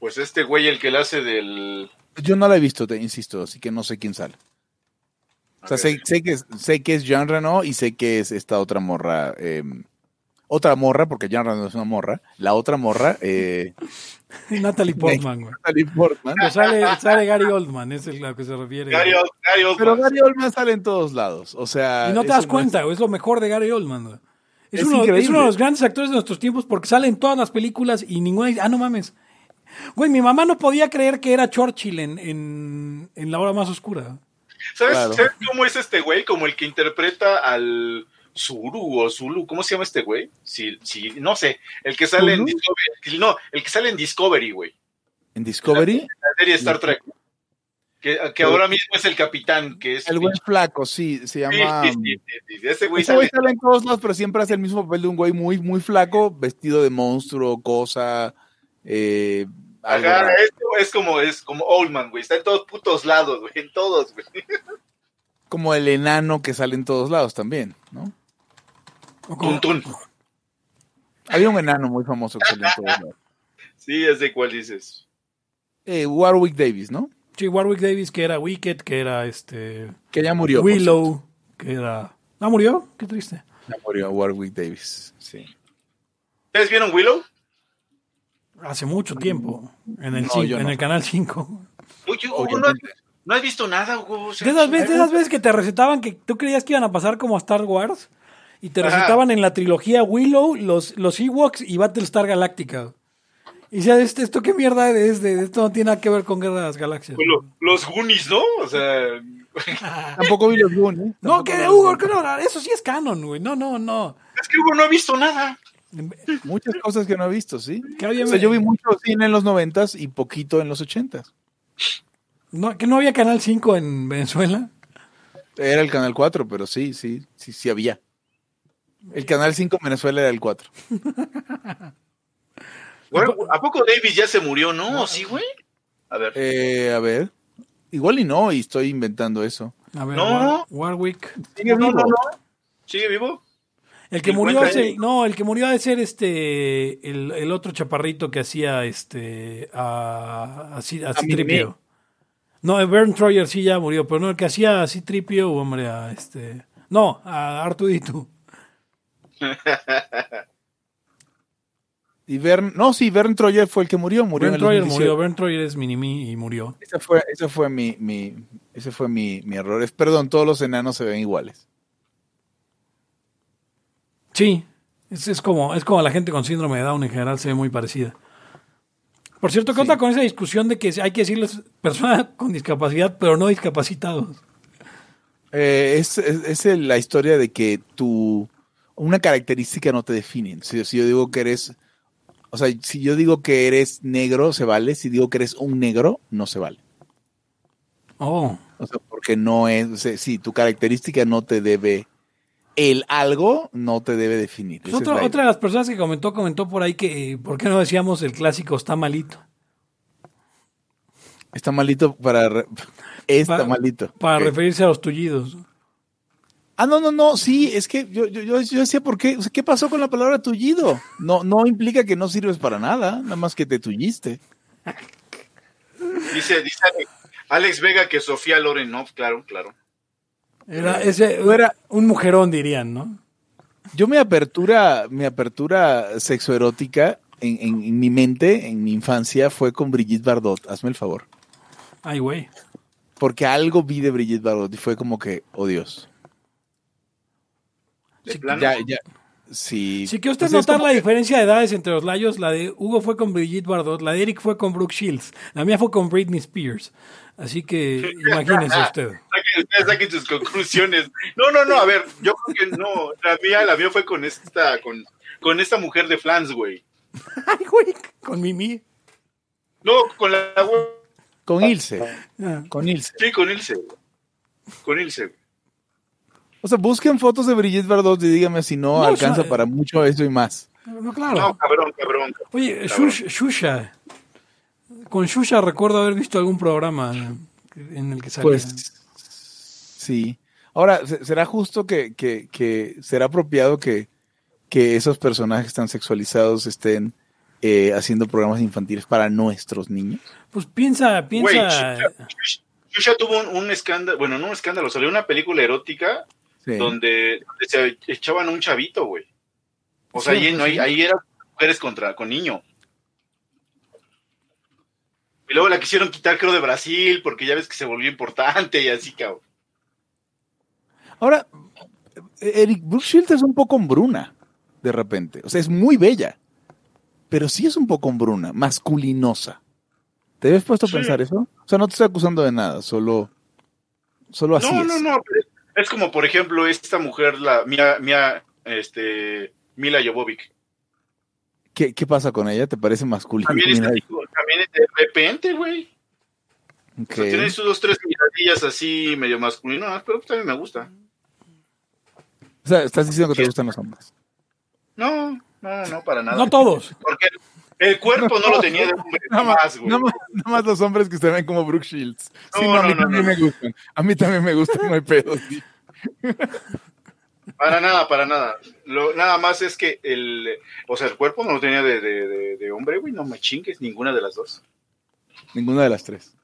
Speaker 6: Pues este güey, el que le hace del...
Speaker 5: Yo no la he visto, te insisto, así que no sé quién sale. O sea, sé, sé que, es- sé que es Jean Reno y sé que es esta otra morra. eh, otra morra, porque Jean Reno es una morra. La otra morra, eh,
Speaker 1: Natalie <laughs> Portman, güey.
Speaker 5: Natalie Portman.
Speaker 1: Sale, sale Gary Oldman, es el a lo que se refiere.
Speaker 6: Gary, Gary Oldman.
Speaker 5: Pero Gary Oldman sale en todos lados. O sea.
Speaker 1: y no te das cuenta, güey, es lo mejor de Gary Oldman. güey. Es,
Speaker 5: Es
Speaker 1: uno, es uno de los grandes actores de nuestros tiempos porque sale en todas las películas y ninguna dice, ah, no mames. Güey, mi mamá no podía creer que era Churchill en, en, en La Hora Más Oscura.
Speaker 6: ¿Sabes,
Speaker 5: Claro.
Speaker 6: ¿Sabes cómo es este güey? Como el que interpreta al Zuru o Zulu. ¿Cómo se llama este güey? Sí, sí, no sé. El que sale en. Discovery. No, el que sale en Discovery, güey.
Speaker 5: En Discovery,
Speaker 6: La serie Star Trek. Que, que ahora mismo es el capitán, que es...
Speaker 5: el buen flaco, sí, se llama.
Speaker 6: sí, sí, sí. Ese güey
Speaker 5: Ese güey
Speaker 6: sale...
Speaker 5: sale en todos lados, pero siempre hace el mismo papel de un güey muy, muy flaco, vestido de monstruo, cosa. Eh,
Speaker 6: Ajá, esto es como, es como Oldman, güey. Está en todos putos lados, güey. En todos, güey.
Speaker 5: Como el enano que sale en todos lados también, ¿no?
Speaker 1: O como-
Speaker 6: Tun, tun.
Speaker 5: Había un enano muy famoso que salía en todos lados.
Speaker 6: Sí, es de cuál dices.
Speaker 5: Eh, Warwick Davis, ¿no?
Speaker 1: Sí, Warwick Davis, que era Wicked, que era este.
Speaker 5: Que ya murió.
Speaker 1: Willow, que era. ¿Ah, murió? Qué triste.
Speaker 5: Ya murió Warwick Davis, sí.
Speaker 6: ¿Ustedes vieron Willow?
Speaker 1: Hace mucho tiempo. En el,
Speaker 5: No,
Speaker 1: cin-
Speaker 5: yo
Speaker 1: en
Speaker 5: no.
Speaker 1: el canal 5.
Speaker 6: Uy, Hugo, no, no has visto nada, Hugo. O sea,
Speaker 1: De esas, veces, de esas veces que te recetaban que tú creías que iban a pasar como a Star Wars y te
Speaker 6: Ajá.
Speaker 1: recetaban en la trilogía Willow, los, los Ewoks y Battlestar Galactica. Y decías, ¿esto, esto qué mierda es? De, esto no tiene nada que ver con Guerra de las Galaxias.
Speaker 6: lo- los Goonies, ¿no? O sea, <laughs>
Speaker 5: Tampoco vi los Goonies.
Speaker 1: No,
Speaker 5: Tampoco
Speaker 1: que
Speaker 5: los
Speaker 1: Hugo, que no, eso sí es canon, güey. No, no, no.
Speaker 6: es que Hugo no ha visto nada.
Speaker 5: Muchas cosas que no he visto, ¿sí? O sea, yo vi mucho cine en los noventas y poquito en los ochentas.
Speaker 1: no, que no había Canal 5 en Venezuela.
Speaker 5: Era el Canal 4, pero sí, sí, sí, sí había. El Canal 5 en Venezuela era el 4. <laughs>
Speaker 6: Bueno, ¿A poco Davis ya se murió, no? ¿Sí, güey? A ver.
Speaker 5: Eh, a ver. Igual y no, y estoy inventando eso.
Speaker 1: A ver,
Speaker 6: No.
Speaker 1: War- Warwick.
Speaker 5: Sigue vivo.
Speaker 6: no, no. ¿Sigue vivo?
Speaker 1: El que
Speaker 6: ¿El
Speaker 1: murió no, el que murió ha de ser este el, el otro chaparrito que hacía este a así así
Speaker 5: Mimi.
Speaker 1: tripio. No, Bern Troyer sí ya murió, pero no el que hacía así tripio, hombre, a este no, a Artudito. <laughs>
Speaker 5: Y Vern, no, sí, Vern Troyer fue el que murió, murió
Speaker 1: Bern Troyer
Speaker 5: 2018.
Speaker 1: murió, Bern Troyer es Minimi y murió.
Speaker 5: Ese fue, ese fue mi, mi, ese fue mi, mi error. Es, perdón, todos los enanos se ven iguales.
Speaker 1: Sí, es, es como es como la gente con síndrome de Down en general se ve muy parecida. Por cierto, ¿qué onda con esa discusión de que hay que decirles personas <laughs> con discapacidad, pero no discapacitados?
Speaker 5: Eh, es, es, la historia de que tu una característica no te define. Si, si yo digo que eres, o sea, si yo digo que eres negro, se vale. Si digo que eres un negro, no se vale.
Speaker 1: Oh,
Speaker 5: O sea, porque no es, o sea, sí, tu característica no te debe, el algo no te debe definir.
Speaker 1: Pues otra, de las personas que comentó, comentó por ahí que eh, ¿por qué no decíamos el clásico está malito?
Speaker 5: Está malito para, <laughs> está malito.
Speaker 1: Para referirse a los tullidos.
Speaker 5: Ah, no, no, no, sí, es que yo, yo, yo, yo decía, ¿por qué? O sea, ¿qué pasó con la palabra tullido? No, no implica que no sirves para nada, nada más que te tulliste.
Speaker 6: Dice, dice Alex, Alex Vega que Sofía Loren, no, claro, claro.
Speaker 1: Era ese
Speaker 5: era-
Speaker 1: un mujerón, dirían, ¿no?
Speaker 5: Yo mi apertura, mi apertura sexoerótica en, en, en mi mente, en mi infancia, fue con Brigitte Bardot, hazme el favor.
Speaker 1: Ay, güey.
Speaker 5: Porque algo vi de Brigitte Bardot y fue como que, oh Dios.
Speaker 6: De
Speaker 1: Sí,
Speaker 6: plano.
Speaker 5: Ya, ya, Sí.
Speaker 1: Si que usted
Speaker 5: Pues
Speaker 1: notar la
Speaker 5: que-
Speaker 1: diferencia de edades entre los layos, la de Hugo fue con Brigitte Bardot, la de Eric fue con Brooke Shields, la mía fue con Britney Spears. Así que imagínese <laughs> usted.
Speaker 6: Saquen, ustedes saquen sus conclusiones. No, no, no, a ver, yo creo que no. La mía, la mía fue con esta, con, con esta mujer de Flans, güey. <laughs>
Speaker 1: Ay, güey, con Mimi.
Speaker 6: No, con la güey.
Speaker 5: Con Ilse.
Speaker 1: Ah.
Speaker 5: Con Ilse.
Speaker 6: Sí, con Ilse. güey. Con Ilse.
Speaker 5: O sea, busquen fotos de Brigitte Bardot y dígame si no,
Speaker 1: No,
Speaker 5: alcanza
Speaker 1: o sea,
Speaker 5: para mucho eso y más.
Speaker 1: No, claro.
Speaker 6: No, cabrón, cabrón.
Speaker 1: Oye,
Speaker 6: cabrón.
Speaker 1: Shush- Shusha. Con Shusha recuerdo haber visto algún programa en el que salía.
Speaker 5: Pues sí. Ahora, ¿se- ¿será justo que, que, que será apropiado que, que esos personajes tan sexualizados estén eh, haciendo programas infantiles para nuestros niños?
Speaker 1: Pues piensa, piensa.
Speaker 6: Shusha, Shusha tuvo un, un escándalo, bueno, no un escándalo, salió una película erótica
Speaker 5: Sí.
Speaker 6: donde, donde se echaban un chavito, güey. O sea,
Speaker 1: Sí,
Speaker 6: ahí,
Speaker 1: pues,
Speaker 6: no, ahí, ahí eran mujeres contra, con niño. Y luego la quisieron quitar, creo, de Brasil, porque ya ves que se volvió importante y así, cabrón.
Speaker 5: Ahora, Eric Brooke Shields es un poco hombruna, de repente. O sea, es muy bella, pero sí es un poco hombruna, masculinosa. ¿Te habías puesto a
Speaker 6: Sí.
Speaker 5: pensar eso? O sea, no te estoy acusando de nada, solo, solo así
Speaker 6: no,
Speaker 5: es.
Speaker 6: no, no, pero es como, por ejemplo, esta mujer, la Mia, Mia este, Mila Jovovic.
Speaker 5: ¿Qué, qué pasa con ella? ¿te parece masculina?
Speaker 6: También, es, también es de repente, güey.
Speaker 5: ok.
Speaker 6: O sea, tiene sus dos, tres miradillas así medio masculinas, pero pues también me gusta.
Speaker 5: O sea, estás diciendo que te gustan los hombres.
Speaker 6: No, no, no, para nada.
Speaker 1: No todos.
Speaker 6: Porque el cuerpo no lo tenía de hombre,
Speaker 5: Nada más,
Speaker 6: güey.
Speaker 5: nada más- nada más los hombres que se ven como Brooke Shields. Sí,
Speaker 6: No,
Speaker 5: no, a mí
Speaker 6: no, no,
Speaker 5: también
Speaker 6: no.
Speaker 5: me gustan. A mí también me gustan, no hay pedo. sí.
Speaker 6: Para nada, para nada. Lo, nada más es que el, o sea, el cuerpo no lo tenía de, de, de, de hombre, güey, no me chingues, ninguna de las dos.
Speaker 5: Ninguna de las tres.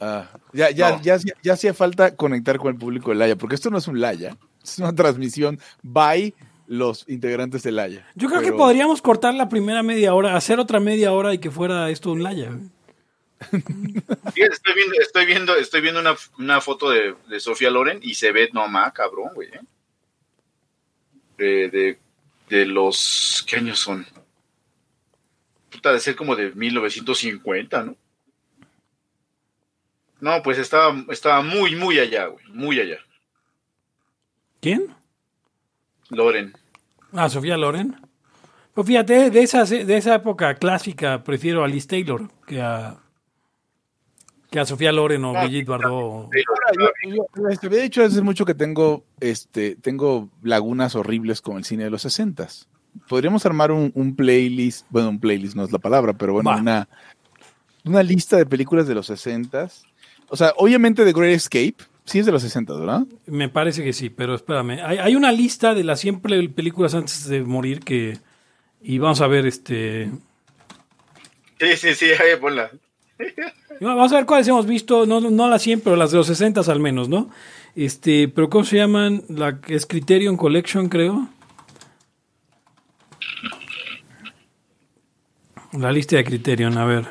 Speaker 5: Ah, ya, ya,
Speaker 6: No.
Speaker 5: ya, hacía- ya hacía falta conectar con el público de Laya, porque esto no es un Laya, es una transmisión by los integrantes de Laya.
Speaker 1: Yo creo que podríamos cortar la primera media hora, hacer otra media hora y que fuera esto un laya. <laughs>
Speaker 6: estoy viendo, estoy viendo, estoy viendo una, una foto de, de Sofía Loren y se ve, no más, cabrón, güey. ¿eh? De, de, de los, ¿qué años son? Puta, de ser como de 1950, ¿no? No, pues estaba, estaba muy, muy allá, güey, muy allá.
Speaker 1: ¿Quién?
Speaker 6: Loren.
Speaker 1: Ah, Sofía Loren. Pues fíjate, de esa, de esa época clásica prefiero a Liz Taylor que a, que a Sofía Loren o
Speaker 6: Ah,
Speaker 1: Brigitte Bardot.
Speaker 5: Yo, yo les había dicho hace mucho que tengo, este, tengo lagunas horribles con el cine de los sesentas. Podríamos armar un, un playlist, bueno, un playlist no es la palabra, pero bueno, una, una lista de películas de los sesentas. O sea, obviamente The Great Escape, sí es de los sesentas, ¿verdad?
Speaker 1: Me parece que sí, pero espérame. Hay, hay una lista de las 100 pel- películas antes de morir que... Y vamos a ver, este...
Speaker 6: Sí, sí, sí, ahí ponla. <laughs>
Speaker 1: Vamos a ver cuáles hemos visto, no, no las 100, pero las de los 60 al menos, ¿no? Este, pero ¿cómo se llaman? La que es Criterion Collection, creo. La lista de Criterion, a ver.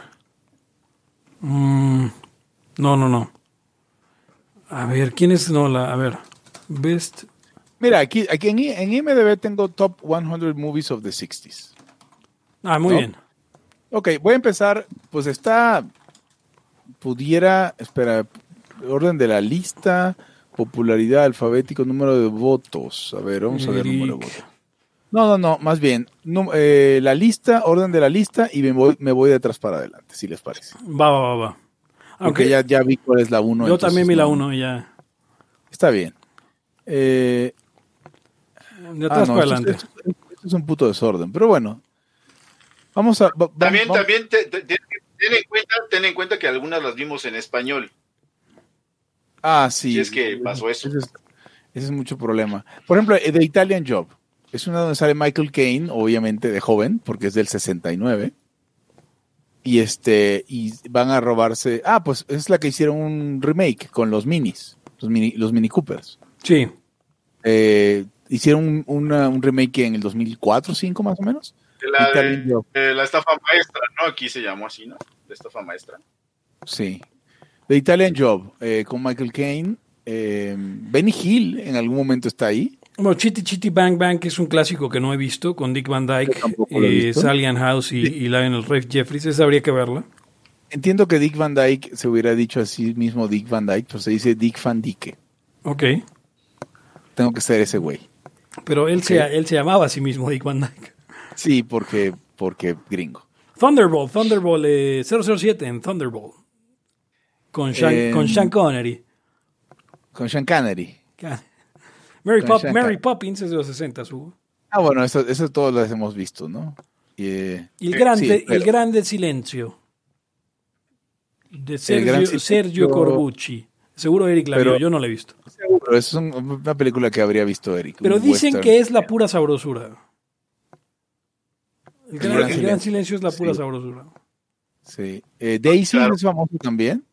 Speaker 1: Mm, no, no, no. A ver, ¿quién es? No, la, a ver. Best.
Speaker 5: Mira, aquí, aquí en, en IMDB tengo Top 100 Movies of the 60s.
Speaker 1: Ah, muy
Speaker 5: ¿No?
Speaker 1: bien.
Speaker 5: Ok, voy a empezar. Pues está. Pudiera. Espera. Orden de la lista. Popularidad, alfabético, número de votos. A ver, vamos a ver número de votos. No, no, no. Más bien. eh, la lista, orden de la lista y me voy, me voy de atrás para adelante, si les parece.
Speaker 1: Va, va, va, va.
Speaker 5: Porque
Speaker 1: Aunque
Speaker 5: ya, ya vi cuál es la 1.
Speaker 1: yo también vi la 1 ya.
Speaker 5: Está bien. Eh,
Speaker 1: De
Speaker 5: ah, no,
Speaker 1: para adelante.
Speaker 5: esto- esto es un puto desorden. Pero bueno. Vamos a. va- va-
Speaker 6: También,
Speaker 5: vamos-
Speaker 6: también, te- te- te- ten en cuenta, ten en cuenta que algunas las vimos en español.
Speaker 5: Ah, sí.
Speaker 6: Si es que pasó eso.
Speaker 5: Ese es, ese es mucho problema. Por ejemplo, eh, The Italian Job. Es una donde sale Michael Caine, obviamente de joven, porque es del 69. Y este, y van a robarse. Ah, pues es la que hicieron un remake con los minis, los mini, los mini Coopers.
Speaker 1: Sí.
Speaker 5: Eh, hicieron un, una- un remake en el 2004, 5 más o menos.
Speaker 6: De la, de la estafa maestra, ¿no? Aquí se llamó así, ¿no? La estafa maestra.
Speaker 5: Sí. The Italian Job, eh, con Michael Caine. Eh, Benny Hill en algún momento está ahí.
Speaker 1: Bueno, Chitty Chitty Bang Bang, que es un clásico que no he visto, con Dick Van Dyke, eh, Ann House y, y Lionel Rafe Jeffries. Esa habría que verla.
Speaker 5: Entiendo que Dick Van Dyke se hubiera dicho así mismo Dick Van Dyke, pero se dice Dick Van Dyke.
Speaker 1: Ok.
Speaker 5: Tengo que ser ese güey.
Speaker 1: Pero él, se, él se llamaba a sí mismo Dick Van Dyke.
Speaker 5: Sí, porque, porque gringo.
Speaker 1: Thunderbolt, Thunderbolt eh, 007 en Thunderbolt. Con Sean,
Speaker 5: Eh,
Speaker 1: con Sean Connery.
Speaker 5: Con Sean Connery.
Speaker 1: Mary, Pop-. Poppins es de los 60, Hugo.
Speaker 5: Ah, bueno, eso, eso todos las hemos visto, ¿no? Y, eh,
Speaker 1: Y el
Speaker 5: sí,
Speaker 1: grande,
Speaker 5: pero-
Speaker 1: el grande silencio. De Sergio,
Speaker 5: Gran Silencio-
Speaker 1: Sergio Corbucci. Seguro Eric la
Speaker 5: Pero-
Speaker 1: vio, yo no la he visto.
Speaker 5: Seguro, es un- una película que habría visto Eric.
Speaker 1: Pero dicen
Speaker 5: western.
Speaker 1: que es la pura sabrosura. El, gran,
Speaker 5: Gran
Speaker 1: el gran
Speaker 5: Silencio.
Speaker 1: silencio es la pura
Speaker 5: Sí.
Speaker 1: sabrosura.
Speaker 5: Sí. Eh, Daisy
Speaker 6: Claro.
Speaker 5: es famoso también.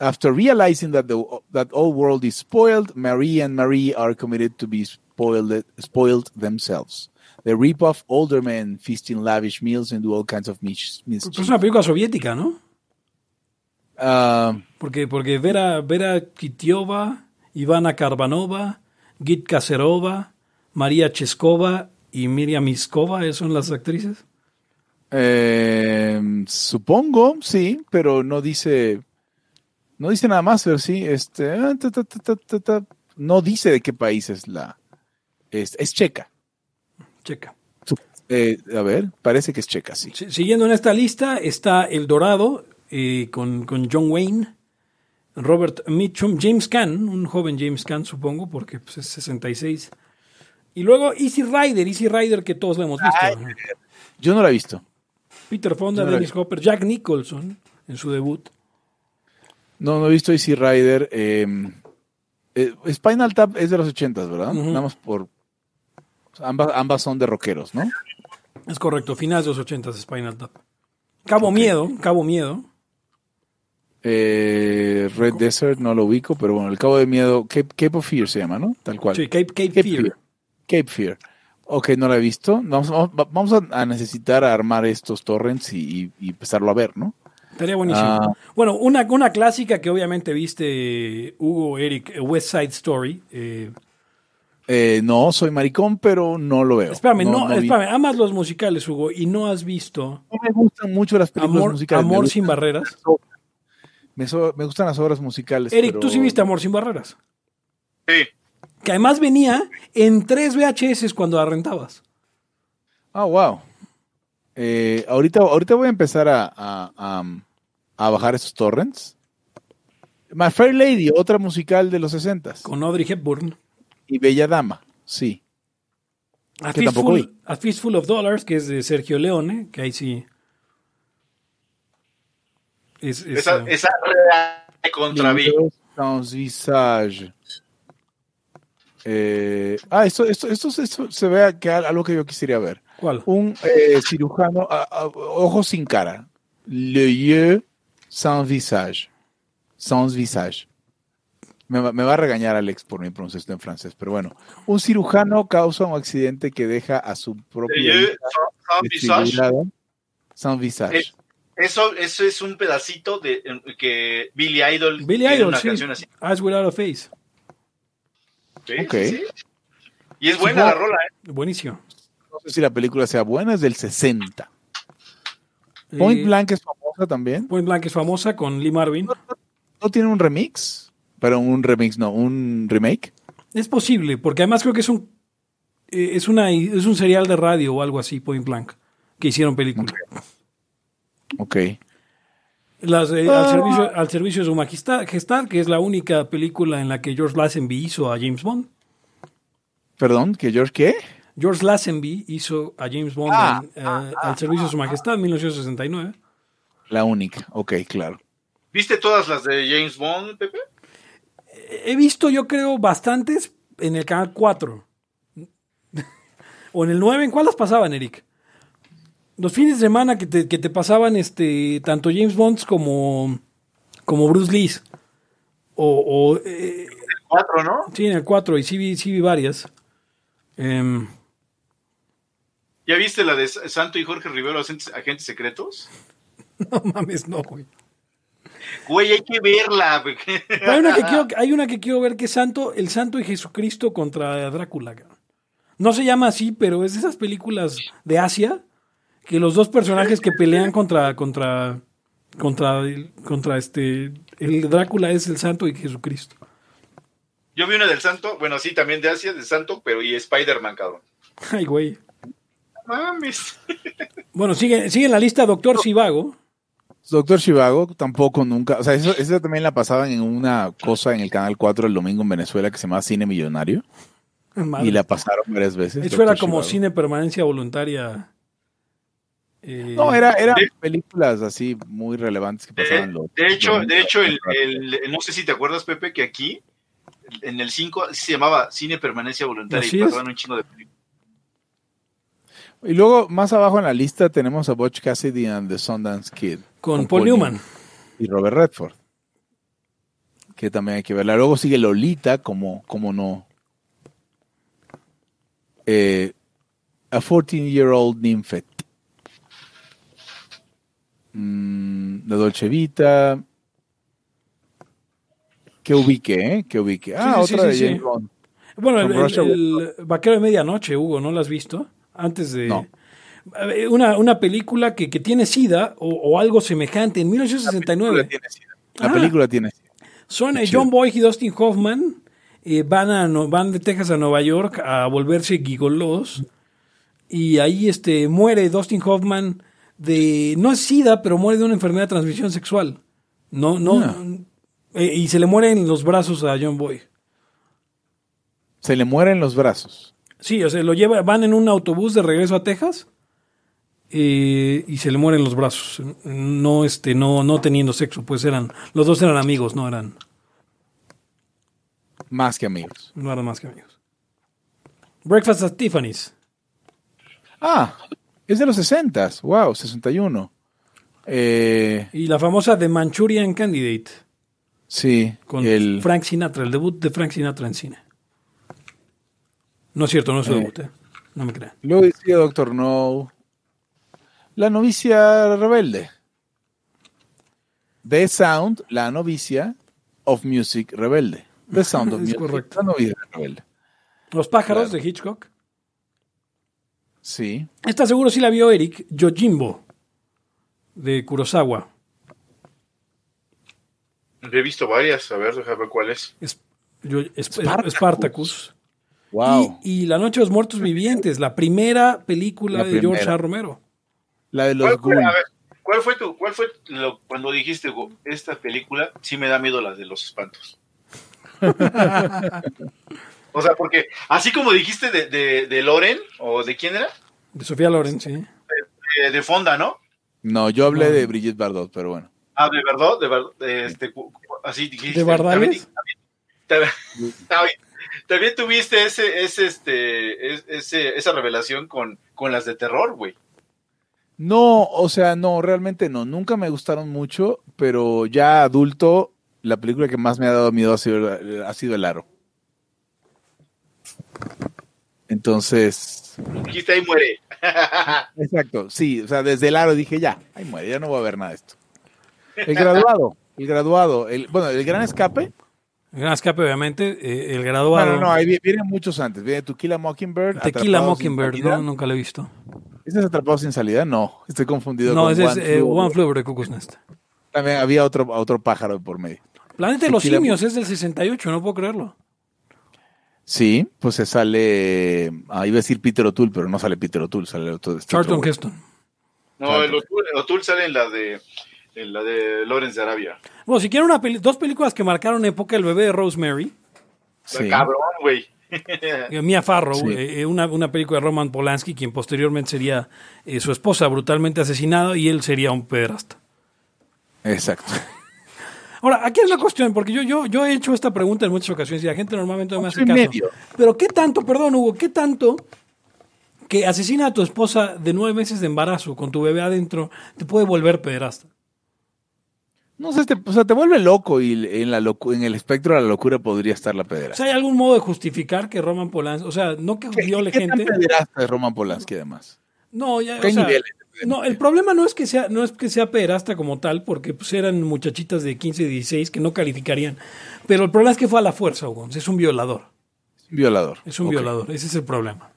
Speaker 5: After realizing that the that all world is spoiled, Marie and Marie are committed to be spoiled spoiled themselves. They rip off older men, feasting lavish meals and do all kinds of mis-
Speaker 1: Pero
Speaker 5: mischief.
Speaker 1: es una película soviética, ¿no?
Speaker 5: Ah,
Speaker 1: Porque, porque Vera, Vera Kitiova, Ivana Karbanova, Git Kaserova, María Cheskova y Miriam Iskova, ¿esas son las actrices?
Speaker 5: eh, supongo, sí, pero no dice no dice nada más, pero sí, este ah, ta, ta, ta, no dice de qué país es la es, es checa.
Speaker 1: Checa.
Speaker 5: Eh, a ver, parece que es checa, sí.
Speaker 1: Si- Siguiendo en esta lista está El Dorado eh, con, con John Wayne, Robert Mitchum, James Caan, un joven James Caan supongo, porque pues, es 66. Y luego Easy Rider, Easy Rider que todos lo hemos visto.
Speaker 5: Yo no la he visto.
Speaker 1: Peter Fonda,
Speaker 5: no la
Speaker 1: Dennis Hopper, Jack Nicholson en su debut.
Speaker 5: No, no he visto Easy Rider. eh, eh, Spinal Tap es de los ochentas, ¿verdad? Nada más por... Ambas, ambas son de rockeros, ¿no?
Speaker 1: Es correcto, finales de los 80 Spinal Tap. Cabo Miedo, Cabo Miedo.
Speaker 5: Eh, Red Desert no lo ubico, pero bueno, el Cabo de Miedo, Cape, Cape of Fear se llama, ¿no? Tal cual.
Speaker 1: Sí, Cape, Cape,
Speaker 5: Cape
Speaker 1: Fear.
Speaker 5: Fear. Cape Fear. Ok, no la he visto. Vamos, vamos, vamos a, a necesitar armar estos torrents y, y- y empezarlo a ver, ¿no?
Speaker 1: Estaría buenísimo.
Speaker 5: Ah.
Speaker 1: Bueno, una, una clásica que obviamente viste, Hugo, Eric, eh, West Side Story. eh,
Speaker 5: Eh, no, soy maricón, pero no lo veo.
Speaker 1: espérame, no, espérame, amas los musicales, Hugo, y no has visto
Speaker 5: No me gustan mucho las películas
Speaker 1: Amor,
Speaker 5: musicales.
Speaker 1: Amor sin barreras.
Speaker 5: Me, so- me gustan las obras musicales.
Speaker 1: Eric,
Speaker 5: pero-
Speaker 1: tú sí viste Amor sin barreras.
Speaker 6: Sí.
Speaker 1: Que además venía en tres VHS cuando la rentabas.
Speaker 5: Ah, wow. Eh, ahorita, ahorita voy a empezar a, a, a- a bajar esos torrents. My Fair Lady, otra musical de los 60
Speaker 1: Con Audrey Hepburn.
Speaker 5: Y Bella Dama, sí.
Speaker 1: A
Speaker 5: Que tampoco
Speaker 1: Fistful,
Speaker 5: vi.
Speaker 1: A Fistful of Dollars, que es de Sergio Leone, que ahí sí. Es, es,
Speaker 6: Esa,
Speaker 1: eh,
Speaker 6: esa.
Speaker 5: Sans visage. Eh, ah, esto, esto, esto, esto se ve que algo que yo quisiera ver.
Speaker 1: ¿Cuál?
Speaker 5: Un eh, cirujano, a- a- ojos sin cara. Le yeux sans visage. Sans visage. Me, va- me va a regañar Alex por mi pronunciación en francés, pero bueno. Un cirujano causa un accidente que deja a su propia hija
Speaker 6: sans visage.
Speaker 5: Sans visage.
Speaker 6: Eh, Eso, eso es un pedacito de que Billy Idol
Speaker 1: Billy
Speaker 6: tiene
Speaker 1: Idol,
Speaker 6: una
Speaker 1: sí.
Speaker 6: canción así.
Speaker 1: Eyes Without a Face.
Speaker 6: Sí,
Speaker 5: Ok.
Speaker 6: sí, sí. Y es buena la rola, ¿eh?
Speaker 1: Buenísimo.
Speaker 5: No sé si la película sea buena, es del 60. Point
Speaker 1: Eh,
Speaker 5: Blank es famosa también.
Speaker 1: Point Blank es famosa con Lee Marvin.
Speaker 5: ¿No tiene un remix? Pero un remix, no, un remake.
Speaker 1: Es posible, porque además creo que es un eh, es una es un serial de radio o algo así, Point Blank, que hicieron película.
Speaker 5: Ok.
Speaker 1: Las, eh,
Speaker 5: Ah.
Speaker 1: al, servicio, al servicio de su majestad, majestad, que es la única película en la que George Lazenby hizo a James Bond.
Speaker 5: Perdón, ¿que George qué?
Speaker 1: George Lazenby hizo a James Bond
Speaker 5: Ah,
Speaker 1: en, eh, al servicio de su majestad en 1969.
Speaker 5: La única. Ok, claro.
Speaker 6: ¿Viste todas las de James Bond, Pepe?
Speaker 1: He visto, yo creo, bastantes en el canal 4. o en el 9, ¿en cuál las pasaban, Eric? Los fines de semana que te, que te pasaban este tanto James Bond como, como Bruce Lee. O, o, eh,
Speaker 6: Cuatro, ¿no?
Speaker 1: sí, en el 4, y sí vi, sí vi varias. Em,
Speaker 6: ¿Ya viste la de Santo y Jorge Rivero, agentes, secretos? <laughs>
Speaker 1: no mames, no, güey.
Speaker 6: Güey, hay que verla.
Speaker 1: hay una que quiero, hay una que quiero ver que es Santo, el Santo y Jesucristo contra Drácula. No se llama así, pero es de esas películas de Asia que los dos personajes que pelean contra contra contra contra este el Drácula es el Santo y Jesucristo.
Speaker 6: Yo vi una del Santo, bueno, sí, también de Asia, del Santo, pero y Spider-Man, cabrón.
Speaker 1: Ay, güey.
Speaker 6: Mames.
Speaker 1: Bueno, sigue, sigue en la lista Doctor Sivago.
Speaker 5: Doctor Chivago tampoco nunca, o sea, eso, esa también la pasaban en una cosa en el Canal 4 el domingo en Venezuela que se llama Cine Millonario
Speaker 1: Madre.
Speaker 5: y la pasaron varias veces.
Speaker 1: Eso
Speaker 5: Dr.
Speaker 1: era como cine permanencia voluntaria. Eh,
Speaker 5: No, era, eran
Speaker 6: De-
Speaker 5: películas así muy relevantes que
Speaker 6: De,
Speaker 5: pasaban. los-
Speaker 6: de hecho, de hecho el, el- no sé si te acuerdas, Pepe, que aquí, en el 5, se llamaba Cine Permanencia Voluntaria y
Speaker 1: es.
Speaker 6: pasaban un chingo de películas.
Speaker 5: Y luego más abajo en la lista tenemos a Butch Cassidy and the Sundance Kid.
Speaker 1: con Paul Newman.
Speaker 5: Y Robert Redford. Que también hay que verla. Luego sigue Lolita, como, como no. Eh, a 14-year-old nymphet. Mm, de Dolce Vita. Que ubique, ¿eh? Que ubique. Ah,
Speaker 1: sí,
Speaker 5: otra
Speaker 1: sí,
Speaker 5: de James. Bond.
Speaker 1: Bueno, el,
Speaker 5: From
Speaker 1: el-
Speaker 5: Russia with
Speaker 1: el Vaquero de Medianoche, Hugo, ¿no lo has visto? Antes de...
Speaker 5: No.
Speaker 1: Una, una película que, que tiene SIDA o, o algo semejante en
Speaker 5: La
Speaker 1: 1969.
Speaker 5: película tiene sida. La
Speaker 1: Ah.
Speaker 5: película tiene sida.
Speaker 1: Son. John Boy y Dustin Hoffman. eh, van, a, no- van de Texas a Nueva York a volverse gigolos. Y ahí este, muere Dustin Hoffman de... No es SIDA, pero muere de una enfermedad de transmisión sexual. No, no...
Speaker 5: Ah.
Speaker 1: eh, y se le muere en los brazos a John Boy.
Speaker 5: Se le mueren los brazos.
Speaker 1: Sí, o sea, lo lleva, van en un autobús de regreso a Texas eh, y se le mueren los brazos. No, este, no, no teniendo sexo, pues eran, los dos eran amigos, no eran,
Speaker 5: Más que amigos.
Speaker 1: no eran más que amigos. Breakfast at Tiffany's.
Speaker 5: Ah, es de los 60. Wow, 61. Eh,
Speaker 1: Y la famosa The Manchurian Candidate
Speaker 5: sí,
Speaker 1: con
Speaker 5: el,
Speaker 1: Frank Sinatra, el debut de Frank Sinatra en cine. No es cierto, no es su
Speaker 5: Eh.
Speaker 1: debut, eh. no me crean.
Speaker 5: luego decía Doctor No. La novicia rebelde. The Sound, la novicia of Music rebelde. The <laughs> Sound of
Speaker 1: Es
Speaker 5: Music,
Speaker 1: correcto.
Speaker 5: la novicia rebelde.
Speaker 1: Los pájaros
Speaker 5: Claro.
Speaker 1: de Hitchcock.
Speaker 5: Sí.
Speaker 1: Esta seguro sí la vio Eric, Yojimbo, de Kurosawa.
Speaker 6: He visto varias, a ver, déjame ver cuál es.
Speaker 1: Es- yo- es-
Speaker 5: Spartacus.
Speaker 1: Spartacus.
Speaker 5: Wow.
Speaker 1: Y, y La Noche de los Muertos Vivientes, la primera película
Speaker 5: La
Speaker 1: de George. A. Romero.
Speaker 5: la de los
Speaker 6: ¿Cuál a ver, ¿cuál fue tu, cuál fue lo, cuando dijiste "Go- esta película sí me da miedo las de los espantos? <laughs> o sea, porque así como dijiste de, de, de Loren, o de quién era,
Speaker 1: De Sofía Loren, sí.
Speaker 6: de, de Fonda, ¿no?
Speaker 5: No, yo hablé
Speaker 1: No.
Speaker 5: de Brigitte Bardot, pero bueno.
Speaker 6: Ah, de verdad, de verdad, de este, así dijiste.
Speaker 1: ¿De Bardales?
Speaker 6: También, <laughs> también- también- tuviste ese, ese, este, es- ese, esa revelación con, con las de terror, güey.
Speaker 5: No, o sea, no, realmente no. Nunca me gustaron mucho, pero ya adulto, la película que más me ha dado miedo ha sido, ha sido El Aro. Entonces,
Speaker 6: Dijiste ahí muere. <laughs>
Speaker 5: exacto, sí, o sea, desde El Aro dije ya, ahí muere, ya no voy a ver nada de esto. El graduado, el graduado, el, bueno, el gran escape.
Speaker 1: Gran Escape, obviamente. eh, el graduado.
Speaker 5: No, no, no, ahí vi- vienen muchos antes. Viene Tequila Mockingbird.
Speaker 1: Tequila Mockingbird, no, nunca lo he visto.
Speaker 5: ¿Ese es Atrapado sin salida? No, estoy confundido
Speaker 1: No,
Speaker 5: con
Speaker 1: ese es
Speaker 5: One
Speaker 1: eh,
Speaker 5: Flew
Speaker 1: One
Speaker 5: Over-
Speaker 1: Flew Over the Cuckoo's Nest.
Speaker 5: También había otro, otro pájaro por medio.
Speaker 1: Planeta de los
Speaker 5: Tequila
Speaker 1: Simios es del 68, no puedo creerlo.
Speaker 5: Sí, pues se sale. Ah, iba a decir Peter O'Toole, pero no sale Peter O'Toole, sale otro. este
Speaker 1: Charlton. Heston.
Speaker 6: No, el O'Toole, el O'Toole sale en la de, en la de Lawrence de Arabia.
Speaker 1: Bueno, si quieren una peli- dos películas que marcaron época, El bebé de Rosemary,
Speaker 5: Sí.
Speaker 6: Cabrón, güey. <laughs>
Speaker 1: eh, Mia Farrow,
Speaker 5: Sí.
Speaker 1: eh, eh, una, una película de Roman Polanski, quien posteriormente sería eh, su esposa brutalmente asesinada y él sería un pederasta.
Speaker 5: Exacto. <laughs>
Speaker 1: Ahora, aquí es la cuestión, porque yo, yo, yo he hecho esta pregunta en muchas ocasiones y la gente normalmente no me hace caso.
Speaker 5: medio.
Speaker 1: Pero ¿qué tanto, perdón Hugo, qué tanto que asesina a tu esposa de nueve meses de embarazo con tu bebé adentro te puede volver pederasta?
Speaker 5: No sé, te, o sea, te vuelve loco y en, la locu- en el espectro de la locura podría estar la
Speaker 1: O
Speaker 5: pedera.
Speaker 1: sea, ¿hay algún modo de justificar que Roman Polanski, o sea, no que viole
Speaker 5: ¿Qué tan
Speaker 1: gente?
Speaker 5: pederasta es Roman Polanski además?
Speaker 1: No, ya, o
Speaker 5: ¿Qué
Speaker 1: sea, No, el problema no es que sea, no es que sea pederasta como tal, porque pues eran muchachitas de 15 y 16 que no calificarían. Pero el problema es que fue a la fuerza, Hugo. Es un violador.
Speaker 5: Un violador.
Speaker 1: Es un violador. Ese es el problema.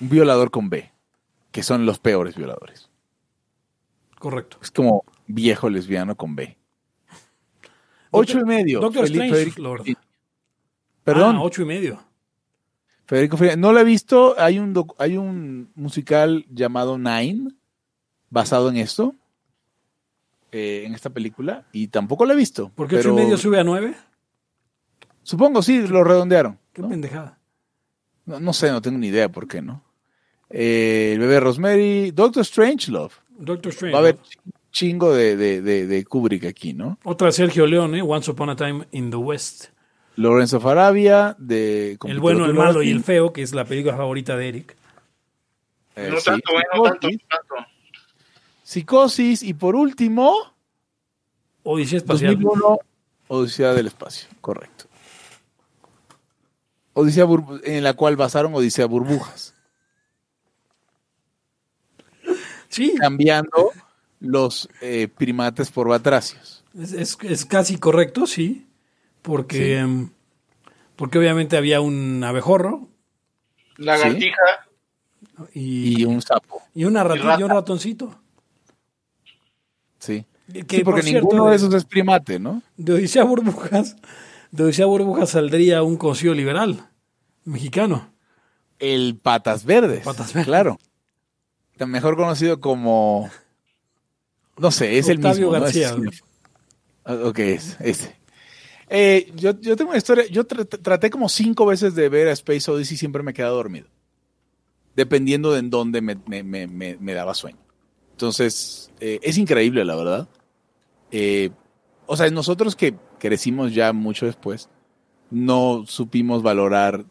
Speaker 5: Un violador con B, que son los peores violadores.
Speaker 1: Correcto.
Speaker 5: Es como viejo lesbiano con B. Ocho y medio.
Speaker 1: Doctor
Speaker 5: Felipe-
Speaker 1: Strange, Lord.
Speaker 5: Perdón,
Speaker 1: Ah, ocho y medio.
Speaker 5: Federico Fellini. No lo he visto. Hay un, doc- hay un musical llamado Nine, basado en esto, eh, en esta película, y tampoco lo he visto.
Speaker 1: ¿Por qué ocho y medio sube a nueve?
Speaker 5: Supongo, sí, lo redondearon.
Speaker 1: Qué
Speaker 5: ¿no?
Speaker 1: pendejada.
Speaker 5: No, no sé, no tengo ni idea por qué, ¿no? Eh, el bebé Rosemary, Doctor Strangelove.
Speaker 1: Doctor Strange.
Speaker 5: Va a haber chingo de, de, de, de Kubrick aquí, ¿no?
Speaker 1: Otra de Sergio Leone, Once Upon a Time in the West.
Speaker 5: Lorenzo Farabia, de...
Speaker 1: El bueno, el malo y el feo, que es la película favorita de Eric.
Speaker 5: Eh,
Speaker 6: no
Speaker 5: sí.
Speaker 6: tanto, eh, no tanto,
Speaker 5: Psicosis,
Speaker 6: no tanto.
Speaker 5: Psicosis y por último,
Speaker 1: Odisea Espacial.
Speaker 5: 2001, Odisea del Espacio, correcto. Odisea en la cual basaron Odisea Burbujas,
Speaker 1: Sí,
Speaker 5: cambiando los eh, primates por batracios.
Speaker 1: es, es- es casi correcto, sí. Porque, em, porque obviamente había un abejorro
Speaker 6: Lagartija,
Speaker 1: y,
Speaker 5: Y un sapo,
Speaker 1: y una
Speaker 6: rata.
Speaker 1: y un ratoncito.
Speaker 5: sí.
Speaker 1: Que,
Speaker 5: sí, porque
Speaker 1: por cierto,
Speaker 5: ninguno
Speaker 1: de-
Speaker 5: de esos es primate, ¿no?
Speaker 1: De Odisea Burbujas, de Odisea Burbujas saldría un cocido liberal mexicano.
Speaker 5: El Patas Verdes.
Speaker 1: Patas Verdes.
Speaker 5: Claro. Mejor conocido como. No sé, es
Speaker 1: Octavio
Speaker 5: el mismo. ¿no?
Speaker 1: García.
Speaker 5: Es- sí. Ah, Ok, es ese. Eh, yo, yo tengo una historia. Yo tr- tr- traté como cinco veces de ver a Space Odyssey y siempre me quedaba dormido. Dependiendo de en dónde me, me- me- me- me daba sueño. Entonces, eh, es increíble, la verdad. Eh, o sea, nosotros que crecimos ya mucho después, no supimos valorar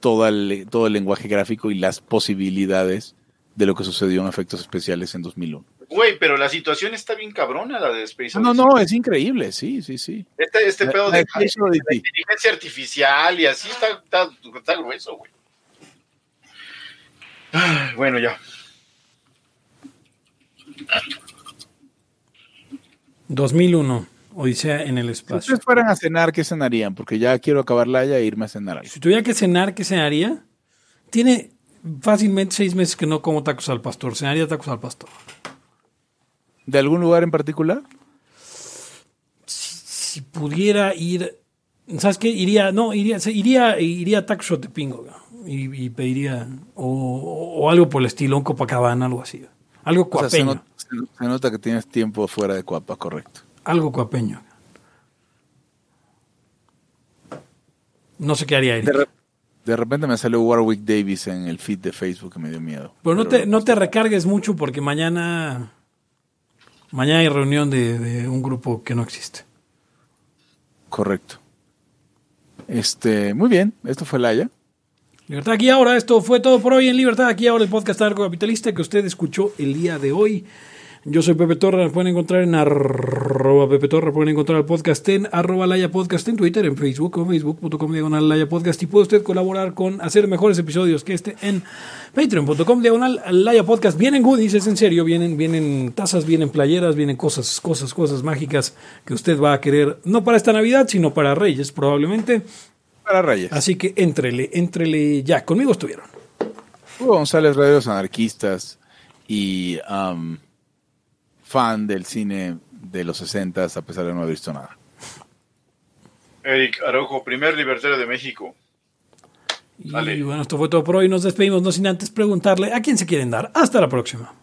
Speaker 5: todo el, todo el lenguaje gráfico y las posibilidades de lo que sucedió en efectos especiales en 2001.
Speaker 6: güey, pero la situación está bien cabrona, la de Space
Speaker 5: No,
Speaker 6: Odyssey.
Speaker 5: no, es increíble, sí, sí, sí.
Speaker 6: Este, este
Speaker 5: La-
Speaker 6: pedo
Speaker 5: la
Speaker 6: de, inteligencia artificial y así está, está, está grueso, güey. Ay, Bueno, ya.
Speaker 1: 2001, Odisea en el
Speaker 5: Si
Speaker 1: espacio.
Speaker 5: ustedes fueran a cenar, ¿qué cenarían? Porque ya quiero acabar la ya e irme a cenar algo.
Speaker 1: Si tuviera que cenar, ¿qué cenaría? Tiene fácilmente seis meses que no como tacos al pastor. Cenaría tacos al pastor.
Speaker 5: ¿De algún lugar en particular?
Speaker 1: Si pudiera ir, ¿sabes qué? Iría, no, iría, iría, iría a Taco Shot de Pingo ¿no? y, y pediría, o, o algo por el estilo, un Copacabana, algo así. Algo
Speaker 5: O sea, se,
Speaker 1: cuapeño.
Speaker 5: se nota que tienes tiempo fuera de Cuapa, correcto.
Speaker 1: Algo cuapeño. No sé qué haría Eric.
Speaker 5: De, re- de repente me salió Warwick Davis en el feed de Facebook que me dio miedo.
Speaker 1: Pero no
Speaker 5: Pero
Speaker 1: te, no te recargues mucho porque mañana, mañana hay reunión de, de un grupo que no existe.
Speaker 5: Correcto. Este, muy bien, esto fue Laia.
Speaker 1: Libertad aquí ahora, esto fue todo por hoy en Libertad aquí ahora, el podcast capitalista que usted escuchó el día de hoy. Yo soy Pepe Torra, me pueden encontrar en arroba Pepe Torra, pueden encontrar el podcast en arroba Laya Podcast en Twitter, en Facebook o facebook.com diagonal Laya Podcast y puede usted colaborar con hacer mejores episodios que este en patreon.com diagonal Laya Podcast. Vienen goodies, es en serio, vienen, vienen tazas, vienen playeras, vienen cosas, cosas, cosas mágicas que usted va a querer, no para esta Navidad, sino para Reyes probablemente.
Speaker 5: Para Reyes.
Speaker 1: Así que entrele, entrele ya. Conmigo estuvieron.
Speaker 5: Hugo González, Radios Anarquistas y um, fan del cine de los 60 a pesar de no haber visto nada.
Speaker 6: Eric Araujo, primer libertario de México.
Speaker 1: Y
Speaker 6: Vale.
Speaker 1: bueno, esto fue todo por hoy. Nos despedimos, no sin antes preguntarle a quién se quieren dar. Hasta la próxima.